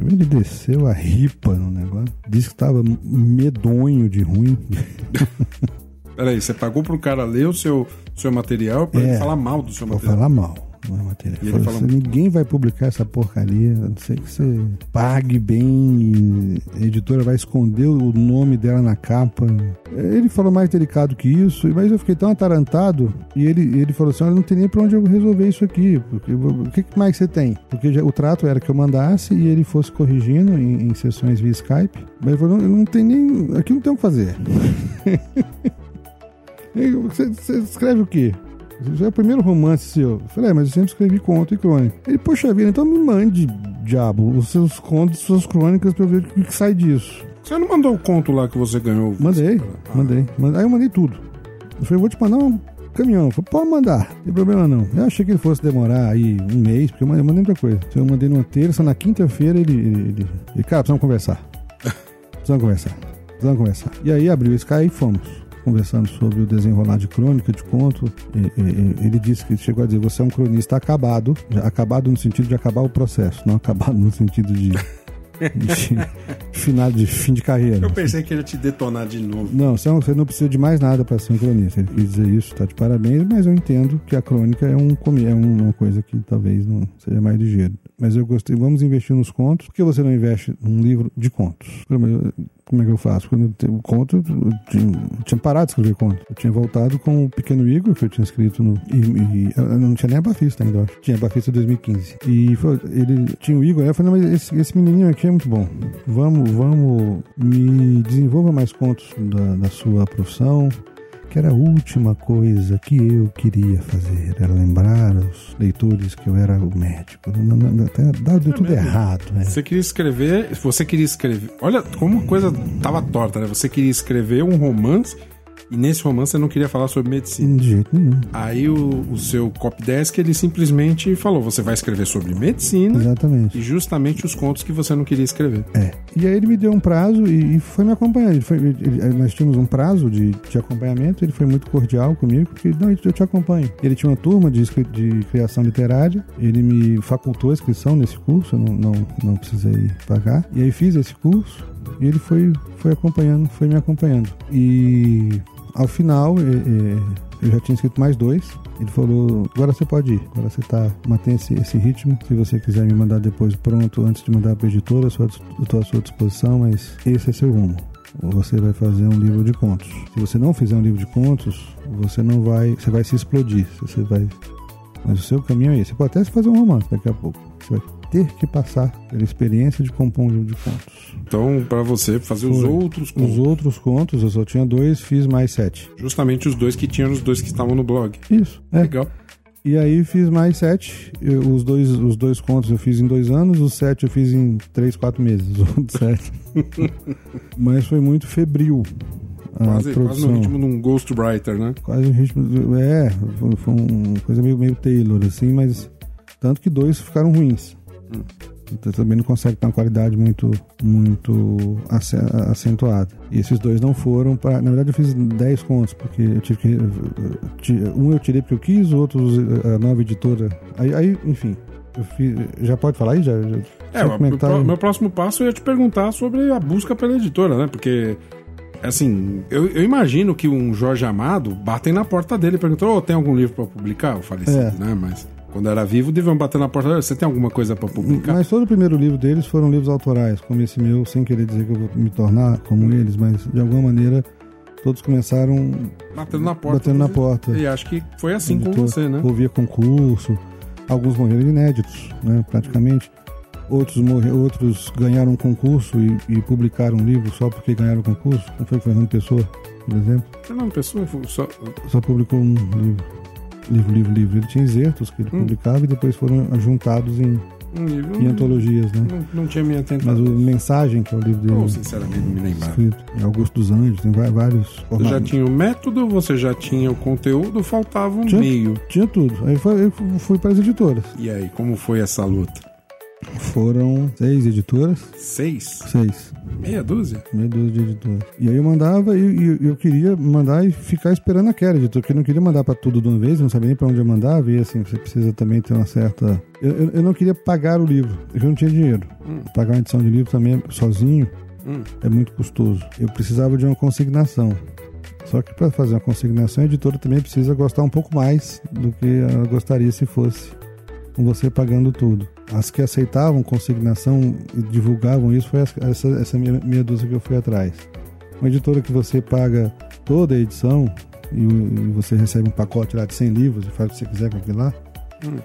Ele desceu a ripa no negócio. Disse que estava medonho de ruim. Peraí, você pagou pro cara ler o seu, seu material pra é, ele falar mal do seu material? falar mal não é matéria. Ele assim, ninguém vai publicar essa porcaria, a não ser que você pague bem, a editora vai esconder o nome dela na capa. Ele falou mais delicado que isso, mas eu fiquei tão atarantado e ele, ele falou assim: olha, não tem nem pra onde eu resolver isso aqui. Porque, o que mais você tem? Porque já, o trato era que eu mandasse e ele fosse corrigindo em, em sessões via Skype. Mas ele falou: não, não tem nem. Aqui não tem o que fazer. Você, você escreve o quê? Isso é o primeiro romance seu. Eu falei, é, mas eu sempre escrevi conto e crônica. Ele, poxa vida, então me mande, diabo, os seus contos, suas crônicas pra eu ver o que, que sai disso. Você não mandou o conto lá que você ganhou? Mandei, ah. mandei, mandei. Aí eu mandei tudo. Eu falei, vou te mandar um caminhão. Eu falei, pode mandar, não tem problema não. Eu achei que ele fosse demorar aí um mês, porque eu mandei, eu mandei muita coisa. Então eu mandei numa terça, na quinta-feira ele, ele, ele, ele, cara, precisamos conversar. Precisamos conversar. Precisamos conversar. E aí abriu o Sky e fomos conversando sobre o desenrolar de crônica, de conto, ele disse que chegou a dizer: você é um cronista acabado, acabado no sentido de acabar o processo, não acabado no sentido de. de final de fim de carreira. Eu pensei que ele ia te detonar de novo. Não, você não precisa de mais nada para ser um cronista. Ele quis dizer isso, tá de parabéns, mas eu entendo que a crônica é, um, é uma coisa que talvez não seja mais ligeiro. Mas eu gostei, vamos investir nos contos. Por que você não investe num livro de contos? como é que eu faço? Quando eu conto, eu tinha, eu tinha, parado de escrever conto. Eu tinha voltado com o Pequeno Igor, que eu tinha escrito no. E, e eu não tinha nem a Bafista ainda, eu acho. Tinha a Bafista 2015. E foi, ele tinha o Igor, aí eu falei, mas esse, esse menininho aqui é muito bom. Vamos, vamos, me desenvolva mais contos da, da sua profissão que era a última coisa que eu queria fazer, era lembrar aos leitores que eu era o médico. Até deu tudo é errado. Né? Você queria escrever, você queria escrever. Olha como a coisa tava torta, né? Você queria escrever um romance e nesse romance você não queria falar sobre medicina. De jeito nenhum. Aí o, o seu copydesk, ele simplesmente falou, você vai escrever sobre medicina. Exatamente. E justamente os contos que você não queria escrever. É. E aí ele me deu um prazo e, e foi me acompanhando. Ele foi, ele, nós tínhamos um prazo de, de acompanhamento, ele foi muito cordial comigo, porque, não, eu te acompanho. Ele tinha uma turma de, de criação literária, ele me facultou a inscrição nesse curso, eu não, não, não precisei pagar. E aí fiz esse curso, e ele foi, foi acompanhando, foi me acompanhando. E ao final, eu já tinha escrito mais dois. Ele falou: agora você pode ir, agora você tá, mantém esse, esse ritmo. Se você quiser me mandar depois pronto, antes de mandar para a editora, eu estou à sua disposição, mas esse é seu rumo. Você vai fazer um livro de contos. Se você não fizer um livro de contos, você não vai. Você vai se explodir. Você vai. Mas o seu caminho é esse. Você pode até fazer um romance daqui a pouco. Você vai ter que passar pela experiência de compor um livro de contos. Então, para você fazer Foi. os outros contos. Os outros contos, eu só tinha dois, fiz mais sete. Justamente os dois que tinham os dois que estavam no blog. Isso. É. Legal. E aí fiz mais sete. Eu, os, dois, os dois contos eu fiz em dois anos, os sete eu fiz em três, quatro meses. Os sete. Mas foi muito febril. Quase, quase no ritmo de um ghostwriter, né? Quase no ritmo. É, foi, foi uma coisa meio, meio Taylor, assim, mas. Tanto que dois ficaram ruins. Então também não consegue ter uma qualidade muito, muito acentuada. E esses dois não foram para. Na verdade, eu fiz 10 contos, porque eu tive que. Um eu tirei porque eu quis, outros a nova editora. Aí, aí enfim. Fiz, já pode falar aí? Já, já é, o, tá meu próximo passo eu ia te perguntar sobre a busca pela editora, né? Porque assim, eu, eu, imagino que um Jorge Amado batem na porta dele e perguntou: oh, tem algum livro para publicar? Eu falei assim, é. né? Mas quando era vivo, deviam bater na porta. Você tem alguma coisa para publicar? Mas todo o primeiro livro deles foram livros autorais, como esse meu, sem querer dizer que eu vou me tornar como eles, mas de alguma maneira todos começaram batendo na porta. Batendo na porta. E acho que foi assim com você, né? Ouvia concurso, alguns morreram inéditos, né, praticamente. Outros, morre, outros ganharam um concurso e, e publicaram um livro só porque ganharam o concurso. Como foi Fernando Pessoa, por exemplo? Fernando Pessoa só... só publicou um livro livro, livro, livro. Ele tinha excertos que ele hum. publicava e depois foram juntados em, Um livro. e antologias, né? Não, não tinha me atentado. Mas o Mensagem, que é o livro dele, Ou, sinceramente, não me lembrava. escrito em Augusto dos Anjos, tem vários Você já formatos. tinha o método, você já tinha o conteúdo, faltava um Tinha. meio. Tinha tudo. Aí foi- eu fui para as editoras. E aí, como foi essa luta? Foram seis editoras. Seis? Seis. Meia dúzia? Meia dúzia de editoras. E aí eu mandava e, e eu queria mandar e ficar esperando aquela editora, porque eu não queria mandar para tudo de uma vez, não sabia nem para onde eu mandava, e assim, você precisa também ter uma certa. Eu, eu, eu não queria pagar o livro, eu não tinha dinheiro. Hum. Pagar uma edição de livro também sozinho Hum. é muito custoso. Eu precisava de uma consignação. Só que para fazer uma consignação, a editora também precisa gostar um pouco mais do que ela gostaria se fosse com você pagando tudo. As que aceitavam consignação e divulgavam isso foi essa, essa, meia, meia dúzia que eu fui atrás. Uma editora que você paga toda a edição e, e você recebe um pacote lá de 100 livros e faz o que você quiser com aquilo lá, Hum.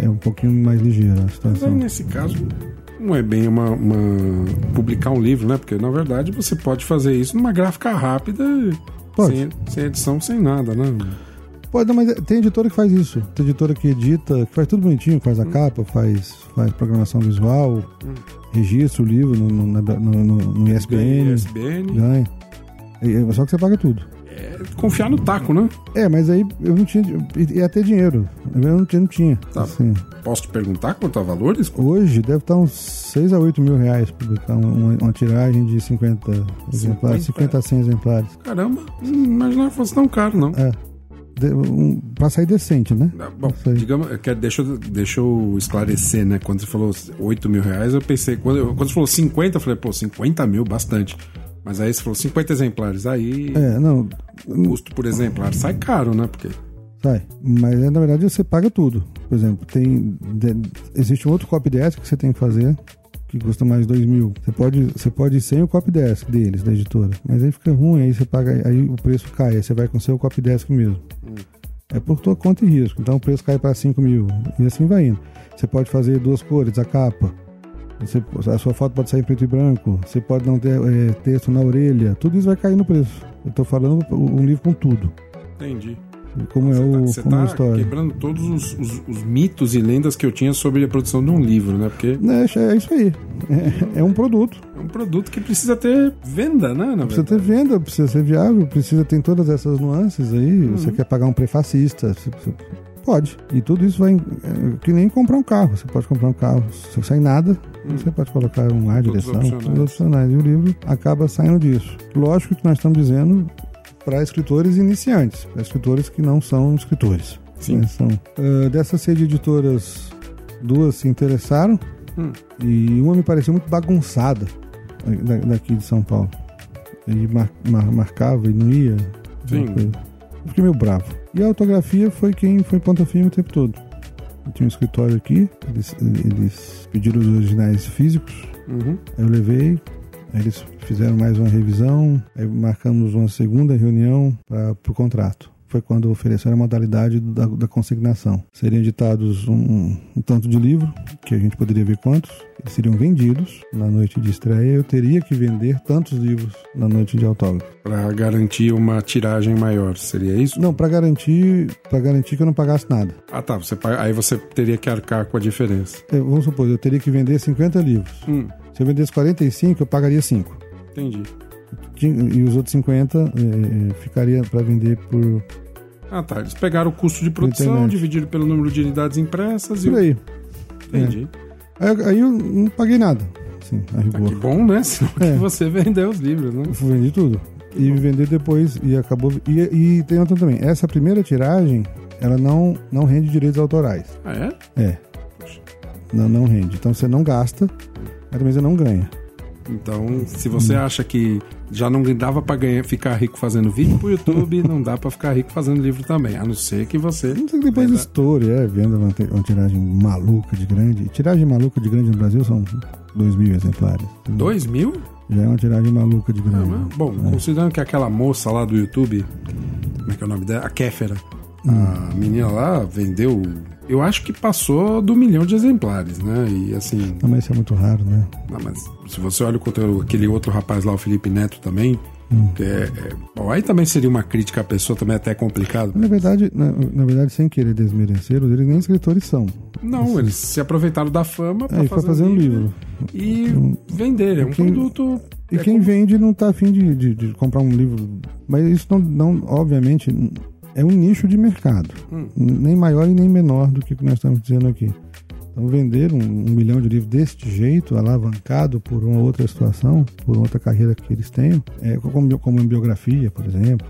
é, é um pouquinho mais ligeira a Mas situação. nesse caso, não é bem uma, uma- publicar um livro, né? Porque, na verdade, você pode fazer isso numa gráfica rápida, sem, sem edição, sem nada, né? Pode, não, mas tem editora que faz isso. Tem editora que edita, que faz tudo bonitinho, faz a capa, faz, faz programação visual, registra o livro no, no, no, no, ISBN, ISBN. ganha. E- Só que você paga tudo. É confiar no taco, né? É, mas aí eu não tinha. E até dinheiro. Eu não tinha. Não tinha Tá. assim. Posso te perguntar quanto a valores? Hoje deve estar uns 6 a 8 mil reais publicar uma, uma tiragem de 50 exemplares, 50 a 100 exemplares. Caramba, não imaginava que fosse tão caro, não. É. Um, pra sair decente, né? Ah, Bom, digamos, quero- deixa, eu- deixa eu esclarecer, né? Quando você falou 8 mil reais, eu pensei. Quando, eu- quando você falou 50, eu falei, pô, 50 mil, bastante. Mas aí você falou 50 exemplares. Aí É, não. o custo por exemplar sai caro, né? Porque. Sai. Mas é, na verdade você paga tudo. Por exemplo, tem. de- existe um outro copy desk que você tem que fazer. Que custa mais 2 mil. Você pode, você pode ir sem o copy desk deles, da editora. Mas aí fica ruim, aí você paga. Aí o preço cai. Aí você vai com o seu copy desk mesmo. É por tua conta e risco. Então o preço cai para 5 mil. E assim vai indo. Você pode fazer duas cores, a capa. Você- a sua foto pode sair em preto e branco. Você pode não ter é, texto na orelha. Tudo isso vai cair no preço. Eu tô falando um livro com tudo. Entendi. Como é Você tá, o como é a tá história. quebrando todos os, os- os mitos e lendas que eu tinha sobre a produção de um livro, né? Porque É, é isso aí. É, é um produto. é um produto que precisa ter venda, né? Precisa ter venda, precisa ser viável, precisa ter todas essas nuances aí. Uhum. Você quer pagar um prefacista? você- você- pode. E tudo isso vai. É, que nem comprar um carro. Você pode comprar um carro sem- nada. Você pode colocar um ar, direção, todos opcionais. E o livro acaba saindo disso. Lógico que nós estamos dizendo para escritores iniciantes, para escritores que não são escritores. Sim. né? São, ah, dessas seis editoras, duas se interessaram Hum. e uma me pareceu muito bagunçada da- daqui de São Paulo. E mar- mar- marcava e não ia. Sim. uma coisa. Eu fiquei meio bravo. E a autografia foi quem foi ponta firme o tempo todo. Eu tinha um escritório aqui, eles, eles pediram os originais físicos, Uhum. eu levei, eles fizeram mais uma revisão, aí marcamos uma segunda reunião para o contrato. Foi quando ofereceram a modalidade da, da consignação. Seriam editados um, um tanto de livro, que a gente poderia ver quantos, eles seriam vendidos na noite de estreia. Eu teria que vender tantos livros na noite de autógrafo. Pra garantir uma tiragem maior, seria isso? Não, para garantir, para garantir que eu não pagasse nada. Ah, tá. Você, aí você teria que arcar com a diferença. Eu- vamos supor, eu teria que vender 50 livros. Hum, Se eu vendesse 45, eu pagaria 5. entendi. E os outros 50 eh, ficaria para vender por, Ah, tá. Eles pegaram o custo de produção, internet. dividiram pelo número de unidades impressas por e. aí. Entendi. Aí, aí eu não paguei nada. Assim, a Ah, rigor. que bom, né? Senão É. que você vendeu os livros, né? Eu vendi tudo. E vender depois e acabou. E, e tem outra também. Essa primeira tiragem, ela não, não rende direitos autorais. Ah, é? É. Não, não rende. Então você não gasta, mas também você não ganha. Então, se você acha que já não dava pra ganhar, ficar rico fazendo vídeo pro YouTube, não dá pra ficar rico fazendo livro também. A não ser que você. Não sei que depois Venda- estoure, é, venda uma, uma tiragem maluca de grande. Tiragem maluca de grande no Brasil são 2 mil exemplares. Dois mil? Já é uma tiragem maluca de grande. mas, bom, considerando que aquela moça lá do YouTube, como é que é o nome dela? A Kéfera. A menina lá vendeu. Eu acho que passou do milhão de exemplares, né? E assim. Não, mas isso é muito raro, né? Não, mas se você olha o conteúdo, aquele outro rapaz lá, o Felipe Neto também, Hum. É, é, bom, aí também seria uma crítica à pessoa, também até complicado. Na verdade, na, na verdade, sem querer desmerecer, eles nem escritores são. Não, assim. eles se aproveitaram da fama para é, fazer, fazer, um livro. E então, vender. É um quem, produto. E é quem como... vende não está afim de, de, de, comprar um livro. Mas isso não, não, obviamente, é um nicho de mercado. Hum. Nem maior e nem menor do que nós estamos dizendo aqui. Então, vender um, um, milhão de livros deste jeito, alavancado por uma outra situação, por outra carreira que eles tenham, é, como, como uma biografia, por exemplo,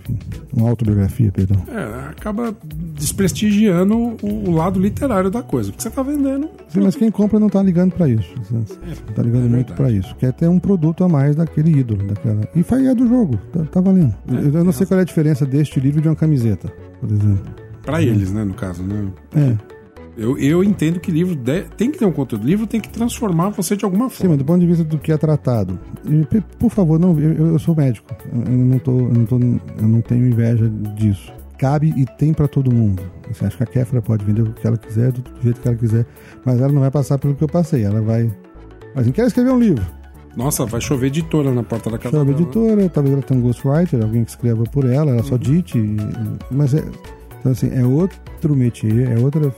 enfim, uma autobiografia, perdão. É, acaba desprestigiando o, o, lado literário da coisa, porque você está vendendo. Sim, mas quem compra não está ligando para isso. Não está ligando é muito para isso. Quer ter um produto a mais daquele ídolo, daquela. E faz é do jogo, tá, tá valendo. É, eu não sei qual é a diferença deste livro de uma camiseta, por exemplo. Para eles, né, no caso, né? É. Eu, eu entendo que livro de, tem que ter um conteúdo. livro tem que transformar você de alguma forma. Sim, mas do ponto de vista do que é tratado. E, por favor, não, eu, eu sou médico. Eu não, tô, eu, não tô, eu não tenho inveja disso. Cabe e tem para todo mundo. Você acha que a Kéfera pode vender o que ela quiser, do, jeito que ela quiser. Mas ela não vai passar pelo que eu passei. Ela vai. Mas não quer escrever um livro. Nossa, vai chover editora na porta da casa Chove editora, talvez ela tenha um ghostwriter, alguém que escreva por ela, ela só uhum. dite. Mas é. Então, assim, é outro métier, é outra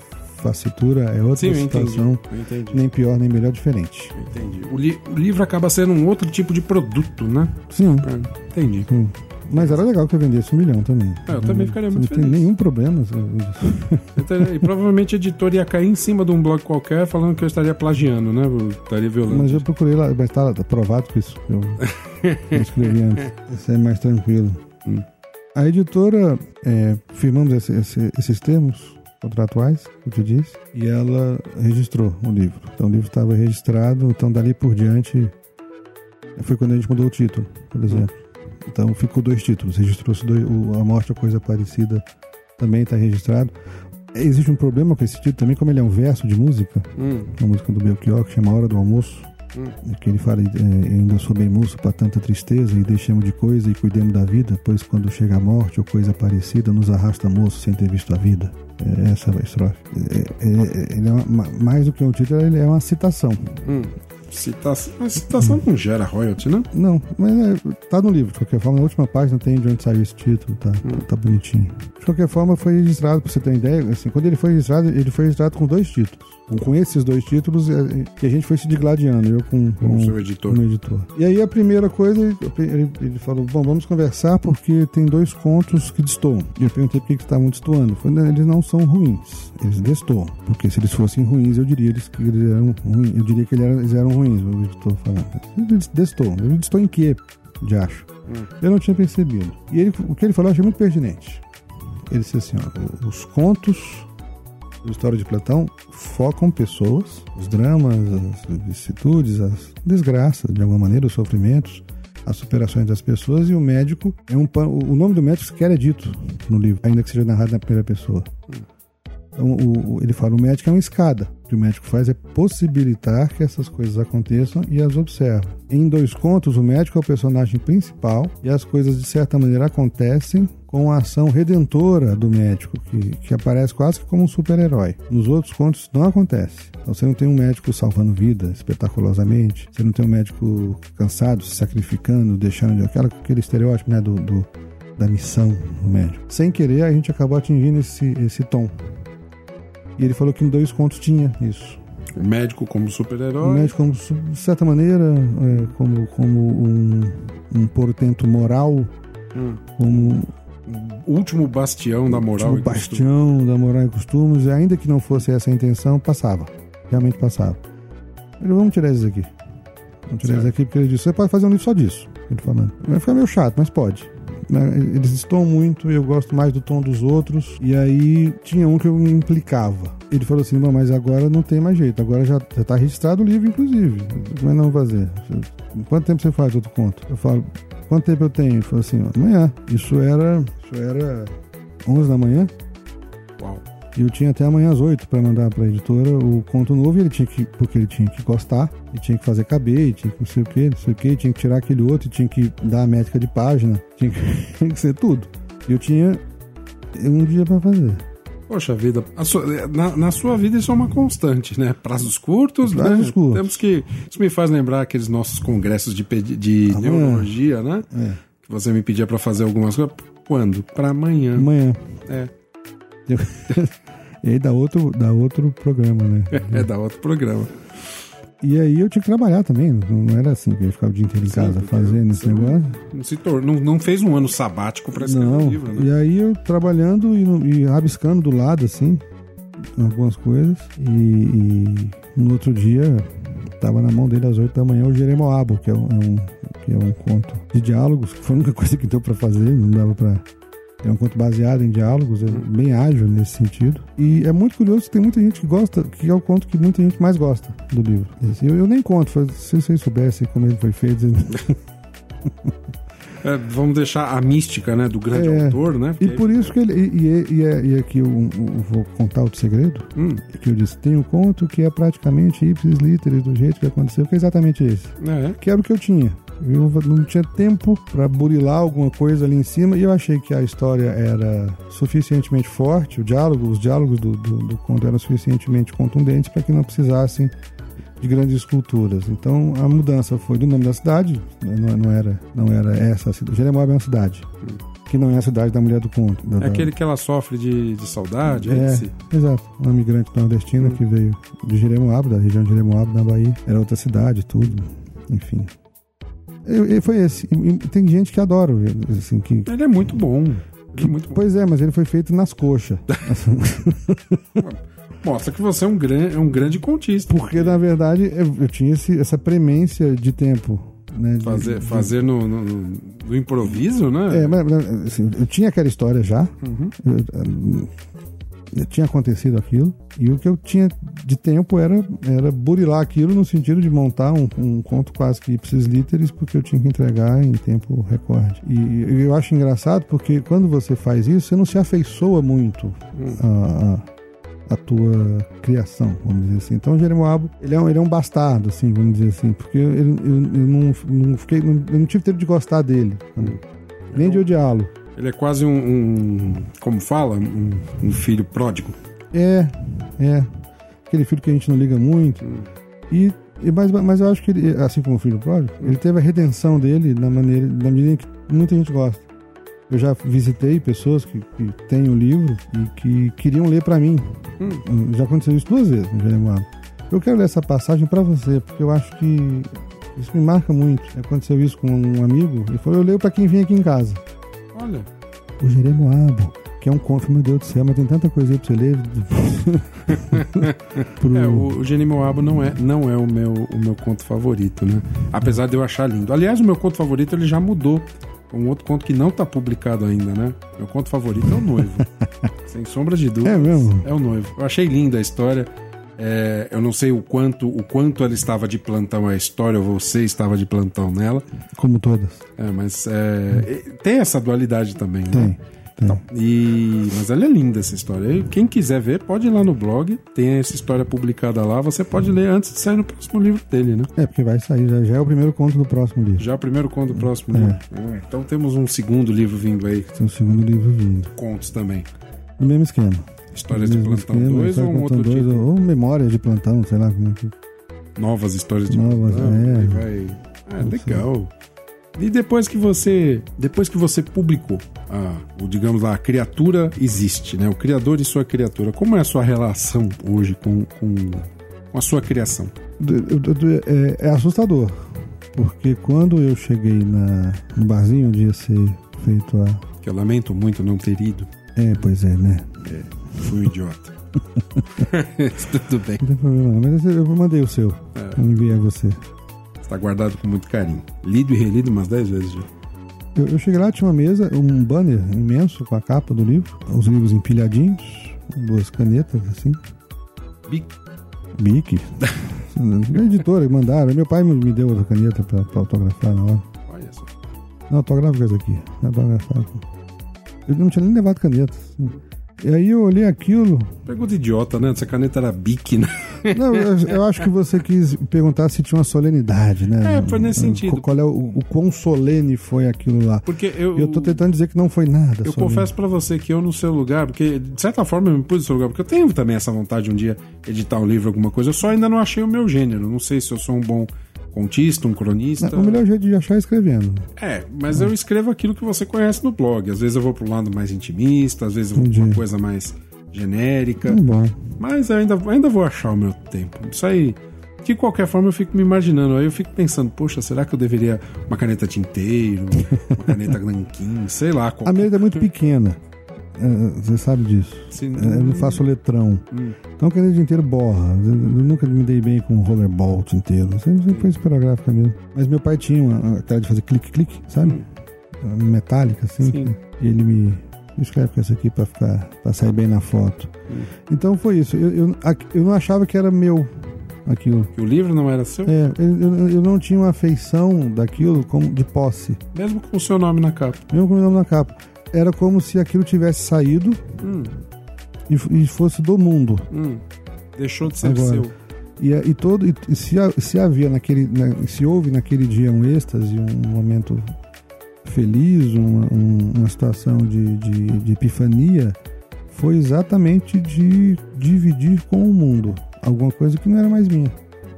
facitura é outra Sim, situação, entendi, entendi. nem pior nem melhor, diferente. Entendi. O, li o, livro acaba sendo um outro tipo de produto, né? Sim. É, entendi. Sim. Mas era legal que eu vendesse um milhão também. É, eu também ficaria muito feliz. Não tem nenhum problema. e provavelmente a editora ia cair em cima de um blog qualquer falando que eu estaria plagiando, né? Eu estaria violando. Mas eu procurei lá, mas tá, tá provado com isso. Eu, eu escrevi antes. Isso é mais tranquilo. Hum. A editora, é, firmamos esse, esse, esses termos contratuais, eu te disse, e ela registrou o livro. Então o livro estava registrado, então dali por diante foi quando a gente mudou o título, por exemplo. Então ficou dois títulos, registrou-se o, a Mostra Coisa Parecida também está registrado. Existe um problema com esse título também, como ele é um verso de música, hum. uma música do Belchior que chama Hora do Almoço. Hum. Que ele fala, é, ainda sou bem moço para tanta tristeza, e deixemos de coisa e cuidemos da vida, pois quando chega a morte ou coisa parecida, nos arrasta moço sem ter visto a vida. É essa estrofe. É, é, ele é uma, mais do que um título, ele é uma citação. Hum. Citação, a citação não gera royalty, né? Não, mas é, tá no livro, de qualquer forma. Na última página tem de onde saiu esse título, tá, hum. tá bonitinho. De qualquer forma, foi registrado, pra você ter uma ideia, assim, quando ele foi registrado, ele foi registrado com dois títulos. Com esses dois títulos, é, que a gente foi se digladiando, eu com, com, com o seu editor. editor. E aí a primeira coisa, ele, ele, falou, bom, vamos conversar porque tem dois contos que destoam. E eu perguntei por que está muito destoando. Falei, eles não são ruins, eles destoam. Porque se eles fossem ruins, eu diria eles que eles eram ruins. Eu diria que eles eram ruins, o editor falando. Eles destoam. Eles destoam em quê, de acho? Hum. Eu não tinha percebido. E ele, o que ele falou eu achei muito pertinente. Ele disse assim, ó, os contos do História de Platão focam pessoas, os dramas, as vicissitudes, as desgraças, de alguma maneira, os sofrimentos, as superações das pessoas e o médico é um o nome do médico sequer é dito no livro, ainda que seja narrado na primeira pessoa. Então, o, ele fala: o médico é uma escada. O que o médico faz é possibilitar que essas coisas aconteçam e as observa. Em dois contos, o médico é o personagem principal e as coisas, de certa maneira, acontecem com a ação redentora do médico, que, que aparece quase que como um super-herói. Nos outros contos não acontece. Então você não tem um médico salvando vida espetaculosamente, você não tem um médico cansado, se sacrificando, deixando aquela, aquele estereótipo né, do, do da missão do médico. Sem querer, a gente acabou atingindo esse, esse tom. E ele falou que em dois contos tinha isso. O médico como super-herói. O médico como, de certa maneira, é, como, como um, um portento moral, hum. como o último bastião da moral último e bastião costumes. da moral e costumes, e ainda que não fosse essa a intenção, passava. Realmente passava. Ele, vamos tirar isso aqui. Vamos tirar isso aqui, porque ele disse, você pode fazer um livro só disso. Ele falando. Vai ficar meio chato, mas pode. Né, eles estão muito, eu gosto mais do tom dos outros. E aí tinha um que eu me implicava. Ele falou assim: mas agora não tem mais jeito, agora já, já tá registrado o livro, inclusive. Como é não fazer? Quanto tempo você faz outro conto? Eu falo: quanto tempo eu tenho? Ele falou assim: amanhã. Isso era, isso era 11 da manhã. Uau. E eu tinha até amanhã às 8 para mandar para a editora o conto novo, e ele tinha que, porque ele tinha que gostar, e tinha que fazer caber, e tinha que não sei o que, não sei o que, tinha que tirar aquele outro, e tinha que dar a métrica de página, tinha que, tinha que ser tudo. E eu tinha um dia para fazer. Poxa vida, sua, na, na, sua vida isso é uma constante, né? Prazos curtos, Prazos né? curtos. Temos que. Isso me faz lembrar aqueles nossos congressos de, de neurologia, né? É. Que você me pedia para fazer algumas coisas. Quando? Para amanhã. Amanhã. É. e aí dá outro, dá outro programa, né? é, dá outro programa. E aí eu tinha que trabalhar também, não era assim que eu ia ficar o dia inteiro em casa Sim, fazendo esse negócio. Não, se tor não, não fez um ano sabático para escrever não. um livro, né? E aí eu trabalhando e, e rabiscando do lado, assim, algumas coisas. E, e no outro dia estava na mão dele às 8 da manhã o Jeremoabo, que é um, é um, que é um conto de diálogos, que foi a única coisa que deu para fazer, não dava para é um conto baseado em diálogos, é bem ágil nesse sentido. E é muito curioso que tem muita gente que gosta, que é o conto que muita gente mais gosta do livro. Eu, eu nem conto, se vocês soubessem como ele foi feito. É, vamos deixar a mística né, do grande é, autor, né? Porque e por isso que ele. E, e, e, e aqui eu, eu, vou contar outro segredo. Hum. Que eu disse: tem um conto que é praticamente ipsis literis do jeito que aconteceu, que é exatamente esse. É. Que era o que eu tinha. Eu não tinha tempo para burilar alguma coisa ali em cima e eu achei que a história era suficientemente forte, o diálogo, os diálogos do, do, do conto eram suficientemente contundentes para que não precisassem de grandes esculturas. Então a mudança foi do nome da cidade, né, não, não era, não era essa cidade. Jeremoabo é uma cidade. Que não é a cidade da mulher do conto. Da, é aquele que ela sofre de, de saudade, é, é esse? Exato. Uma migrante nordestina hum. que veio de Jeremoabo, da região de Jeremoabo, na Bahia. Era outra cidade, tudo. Enfim. E, foi esse. E, tem gente que adora assim, que... Ele é muito bom. Que, é muito bom. Pois é, mas ele foi feito nas coxas. Mostra que você é um, gran, é um grande contista. Porque, na verdade, eu, eu tinha esse, essa premência de tempo. Né, fazer de, fazer no, no, no, improviso, né? É, mas assim, eu tinha aquela história já. Uhum. Eu, tinha acontecido aquilo e o que eu tinha de tempo era, era burilar aquilo no sentido de montar um, um conto quase que ipsis literis porque eu tinha que entregar em tempo recorde. E eu acho engraçado porque quando você faz isso, você não se afeiçoa muito a, a, a tua criação, vamos dizer assim. Então o Jeremoabo, ele é um, ele é um bastardo, assim, vamos dizer assim, porque eu, eu, eu não, não fiquei, não, eu não tive tempo de gostar dele, nem de odiá-lo. Ele é quase um, um como fala, um, um, filho pródigo. É, é. Aquele filho que a gente não liga muito. E, e mas, mas eu acho que ele, assim como o filho pródigo, ele teve a redenção dele na maneira, na medida que muita gente gosta. Eu já visitei pessoas que, que têm o livro e que queriam ler para mim. Hum. Já aconteceu isso duas vezes no Jeremiah. Eu quero ler essa passagem para você, porque eu acho que isso me marca muito. Aconteceu isso com um amigo e falou: Eu leio para quem vem aqui em casa. Olha. O Jeremoabo, que é um conto, meu Deus do céu, mas tem tanta coisa aí pra você ler. Pro... É, o, o Jeremoabo não é, não é o, meu, o meu conto favorito, né? Apesar de eu achar lindo. Aliás, o meu conto favorito ele já mudou. Um outro conto que não está publicado ainda, né? Meu conto favorito é o Noivo. Sem sombra de dúvida. É mesmo? É o Noivo. Eu achei linda a história. É, eu não sei o quanto o quanto ela estava de plantão a história, ou você estava de plantão nela. Como todas. É, mas é, tem essa dualidade também, tem, né? Tem. E, mas ela é linda essa história. E quem quiser ver, pode ir lá no blog. Tem essa história publicada lá. Você pode ler antes de sair no próximo livro dele, né? É, porque vai sair. Já, já é o primeiro conto do próximo livro. Já é o primeiro conto do próximo é. livro. É, então temos um segundo livro vindo aí. Tem um segundo livro vindo. Contos também. No mesmo esquema. Histórias de plantão 2 ou um outro dois, tipo? Ou memórias de plantão, sei lá como é que. Novas histórias de Novas, plantão. É. Vai... Ah, legal. E depois que você, depois que você publicou, a, o, digamos lá, a criatura existe, né? O criador e sua criatura. Como é a sua relação hoje com, com, com a sua criação? É, é, assustador, porque quando eu cheguei na, no barzinho onde ia ser feito a. Que eu lamento muito não ter ido. É, pois é, né? É. Fui um idiota. Tudo bem. Não tem problema, mas eu mandei o seu. É. Eu enviei a você. Está guardado com muito carinho. Lido e relido umas 10 vezes já. Eu, eu, cheguei lá, tinha uma mesa, um banner imenso com a capa do livro, os livros empilhadinhos, duas canetas assim. Bic. Bic. a editora mandaram. Meu pai me deu outra caneta para autografar na hora. Olha só. Não, autografa essa aqui. Autografar. Eu não tinha nem levado caneta. Assim. E aí eu olhei aquilo. Pergunta idiota, né? Essa caneta era Bic, né? Não, eu, eu acho que você quis perguntar se tinha uma solenidade, né? É, foi nesse sentido. Qual é o, o quão solene foi aquilo lá? Porque eu. Eu tô tentando dizer que não foi nada. Eu solene. confesso pra você que eu no seu lugar, porque de certa forma eu me pus no seu lugar, porque eu tenho também essa vontade de um dia editar um livro, alguma coisa. Eu só ainda não achei o meu gênero. Não sei se eu sou um bom contista, um cronista. O melhor jeito de achar é escrevendo. É, mas eu escrevo aquilo que você conhece no blog. Às vezes eu vou pro lado mais intimista, às vezes eu vou pra uma coisa mais genérica. Tá bom. Mas eu ainda, ainda vou achar o meu tempo. Isso aí. De qualquer forma, eu fico me imaginando. Aí eu fico pensando, poxa, será que eu deveria uma caneta tinteiro, uma caneta nanquim, sei lá. A qualquer- mesa é muito pequena. É, Você sabe disso. Se- É, Eu não faço letrão. Hum. Então, caneta inteiro borra. Eu, nunca me dei bem com rollerball inteiro. Sempre, foi esperográfica mesmo. Mas meu pai tinha uma aquela de fazer clique-clique, sabe? Metálica, assim. Sim. E ele me, escreve com essa aqui pra, ficar, pra sair bem na foto. Então foi isso. Eu, eu, eu não achava que era meu aquilo. Que o livro não era seu, É, eu, eu- eu não tinha uma afeição daquilo como de posse. mesmo com o seu nome na capa. Mesmo com o meu nome na capa. Era como se aquilo tivesse saído Hum, e, e fosse do mundo. hum. Deixou de ser Agora. seu. E, a- e todo e, e se, se havia naquele na- se houve naquele dia um êxtase um momento feliz uma, um- uma situação de, de, de epifania foi exatamente de dividir com o mundo alguma coisa que não era mais minha.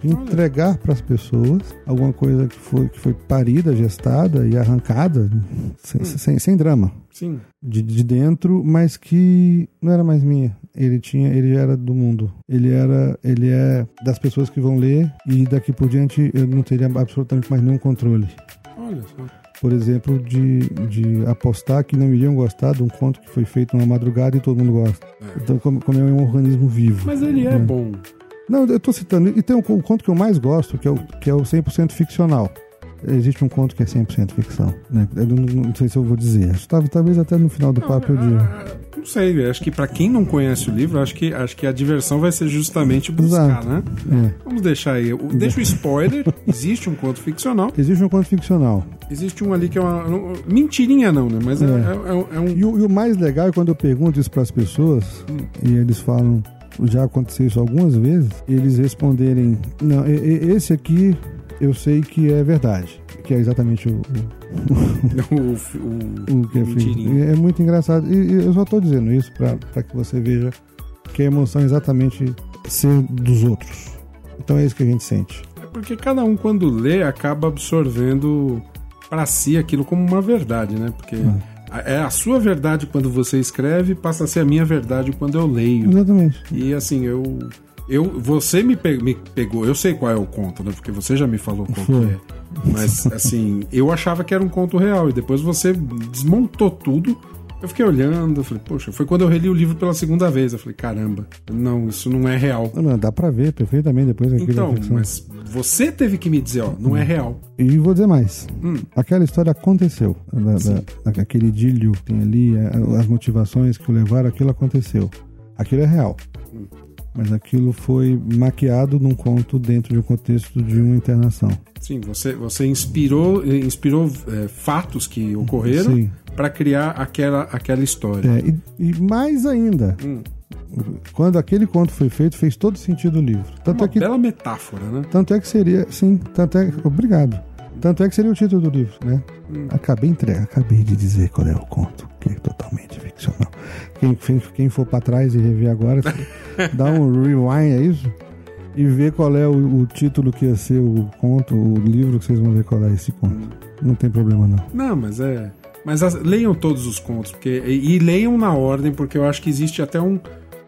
Entregar para as pessoas alguma coisa que foi que foi parida gestada e arrancada sem, sem, sem drama Sim. de, de dentro, mas que não era mais minha. Ele tinha, ele era do mundo. Ele era, ele é das pessoas que vão ler e daqui por diante eu não teria absolutamente mais nenhum controle. Olha só. Por exemplo, de, de apostar que não iriam gostar de um conto que foi feito numa madrugada e todo mundo gosta. É. Então, como, como é um organismo vivo. Mas ele é né? bom. Não, eu tô citando. E tem um, um conto que eu mais gosto, que é o, que é o 100% ficcional. Existe um conto que é 100% ficção. Né? Eu não, não sei se eu vou dizer. Talvez- até no final do papo eu diga. Ah, Não sei, acho que pra quem não conhece o livro, acho que, acho que a diversão vai ser justamente buscar, Exato. né? É. Vamos deixar aí. Deixa o spoiler. Existe um conto ficcional. Existe um conto ficcional. Existe um ali que é uma. não- Mentirinha não, né? Mas é, É. é- é um. E o, e o mais legal é quando eu pergunto isso para as pessoas e eles falam, já aconteceu isso algumas vezes, eles responderem, não, esse aqui eu sei que é verdade, que é exatamente o, o, o, o, o que é feito. É muito engraçado. E, eu só estou dizendo isso para que você veja que a emoção é exatamente ser dos outros. Então é isso que a gente sente. É porque cada um, quando lê, acaba absorvendo pra si aquilo como uma verdade, né? Porque a- é a sua verdade quando você escreve, passa a ser a minha verdade quando eu leio. Exatamente. E assim, eu. Eu, você me, pe- me pegou, eu sei qual é o conto, né? Porque você já me falou qual Foi. é. Mas, assim, eu achava que era um conto real. E depois você desmontou tudo. Eu fiquei olhando, eu falei, poxa, foi quando eu reli o livro pela segunda vez. Eu falei, caramba, não, isso não é real. Não, não, dá para ver perfeitamente depois aquilo. Então, é mas você teve que me dizer, ó, não é real. E vou dizer mais. Hum. Aquela história aconteceu. Da, da, aquele idílio que tem ali, as motivações que o levaram, aquilo aconteceu. Aquilo é real. Mas aquilo foi maquiado num conto dentro de um contexto de uma internação. Sim, você, você inspirou, eh, inspirou é, fatos que ocorreram para criar aquela, aquela história. É, e, e mais ainda, Hum, quando aquele conto foi feito, fez todo sentido o livro. Tanto uma é que, bela metáfora, né? tanto é que seria, sim, tanto é, obrigado. Tanto é que seria o título do livro, né? Hum. Acabei, entre, acabei de dizer qual é o conto, que é totalmente ficcional. Quem, quem, for pra trás e rever agora, dá um rewind, é isso? E ver qual é o, o título que ia ser o conto, o livro, que vocês vão ver qual é esse conto. Não tem problema, não. Não, mas é. Mas as- leiam todos os contos, porque. E, e leiam na ordem, porque eu acho que existe até um,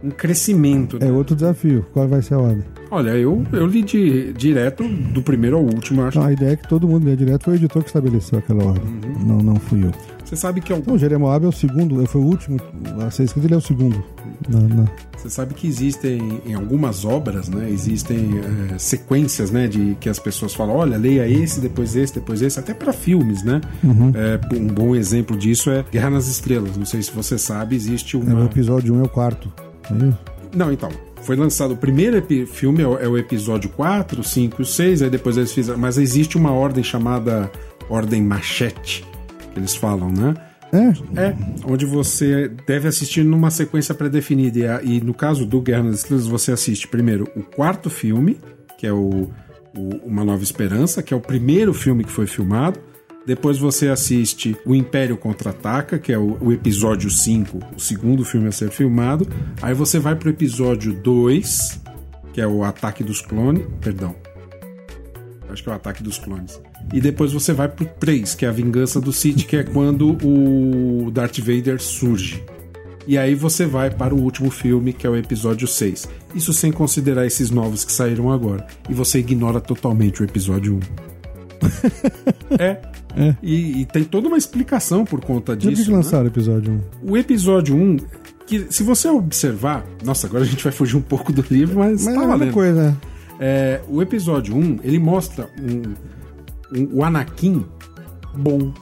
um crescimento. né? É outro desafio. Qual vai ser a ordem? Olha, eu, eu li di- direto do primeiro ao último, eu acho. Não, a ideia é que todo mundo lê direto. Foi o editor que estabeleceu aquela ordem. Uhum. Não, não fui eu. Você sabe que algum- Então, o Jeremoab é o segundo, foi o último a ser escrito, ele é o segundo. Na- na- Você sabe que existem em algumas obras, né? Existem eh, sequências, né? De que as pessoas falam, olha, leia esse, depois esse, depois esse, até para filmes, né? Uhum. Eh, um bom exemplo disso é Guerra nas Estrelas. Não sei se você sabe, existe É, o episódio 1 é o quarto. É isso? Não, então. Foi lançado o primeiro filme, é o, é o episódio 4, 5 e 6, aí depois eles fizeram. Mas existe uma ordem chamada Ordem Machete, que eles falam, né? É? É, onde você deve assistir numa sequência pré-definida. E, E, no caso do Guerra nas Estrelas, você assiste primeiro o quarto filme, que é o, o Uma Nova Esperança, que é o primeiro filme que foi filmado. Depois você assiste O Império Contra-Ataca, que é o, o episódio 5, o segundo filme a ser filmado. Aí você vai pro episódio 2, que é o Ataque dos Clones. Perdão. Acho que é o Ataque dos Clones. E depois você vai pro 3, que é a Vingança do Sith, que é quando o Darth Vader surge. E aí você vai para o último filme, que é o episódio 6. Isso sem considerar esses novos que saíram agora. E você ignora totalmente o episódio 1. é. E, e tem toda uma explicação por conta Por que, disso. né? lançaram o episódio 1? O episódio 1, que se você observar. Nossa, agora a gente vai fugir um pouco do livro, mas, Mas tá é a mesma valendo. coisa, né? É, o episódio 1, ele mostra um, um- o Anakin bom.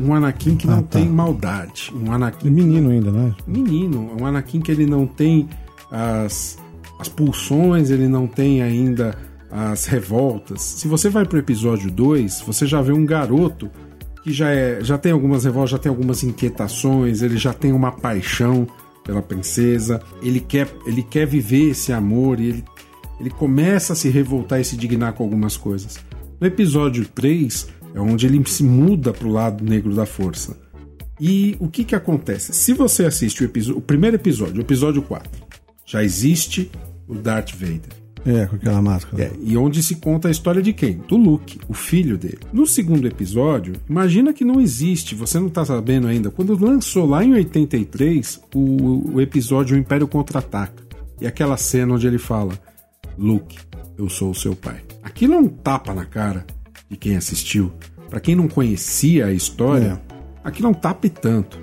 Um Anakin que não Ah, tá. tem maldade. Um Anakin menino ainda, né? menino. Um Anakin que ele não tem as, as pulsões, ele não tem ainda as revoltas. Se você vai pro episódio 2, você já vê um garoto que já, é, já tem algumas revoltas, já tem algumas inquietações, ele já tem uma paixão pela princesa, ele quer, ele quer viver esse amor e ele, ele começa a se revoltar e se dignar com algumas coisas. No episódio 3 é onde ele se muda pro lado negro da força. E o que que acontece? Se você assiste o, o primeiro episódio, o episódio 4, já existe o Darth Vader. É, com aquela máscara. É, e onde se conta a história de quem? Do Luke, o filho dele. No segundo episódio, imagina que não existe, você não tá sabendo ainda. Quando lançou lá em 83 o, o episódio O Império Contra-Ataca. E aquela cena onde ele fala: Luke, eu sou o seu pai. Aquilo é um tapa na cara de quem assistiu. Pra quem não conhecia a história, aquilo é um tapa e tanto.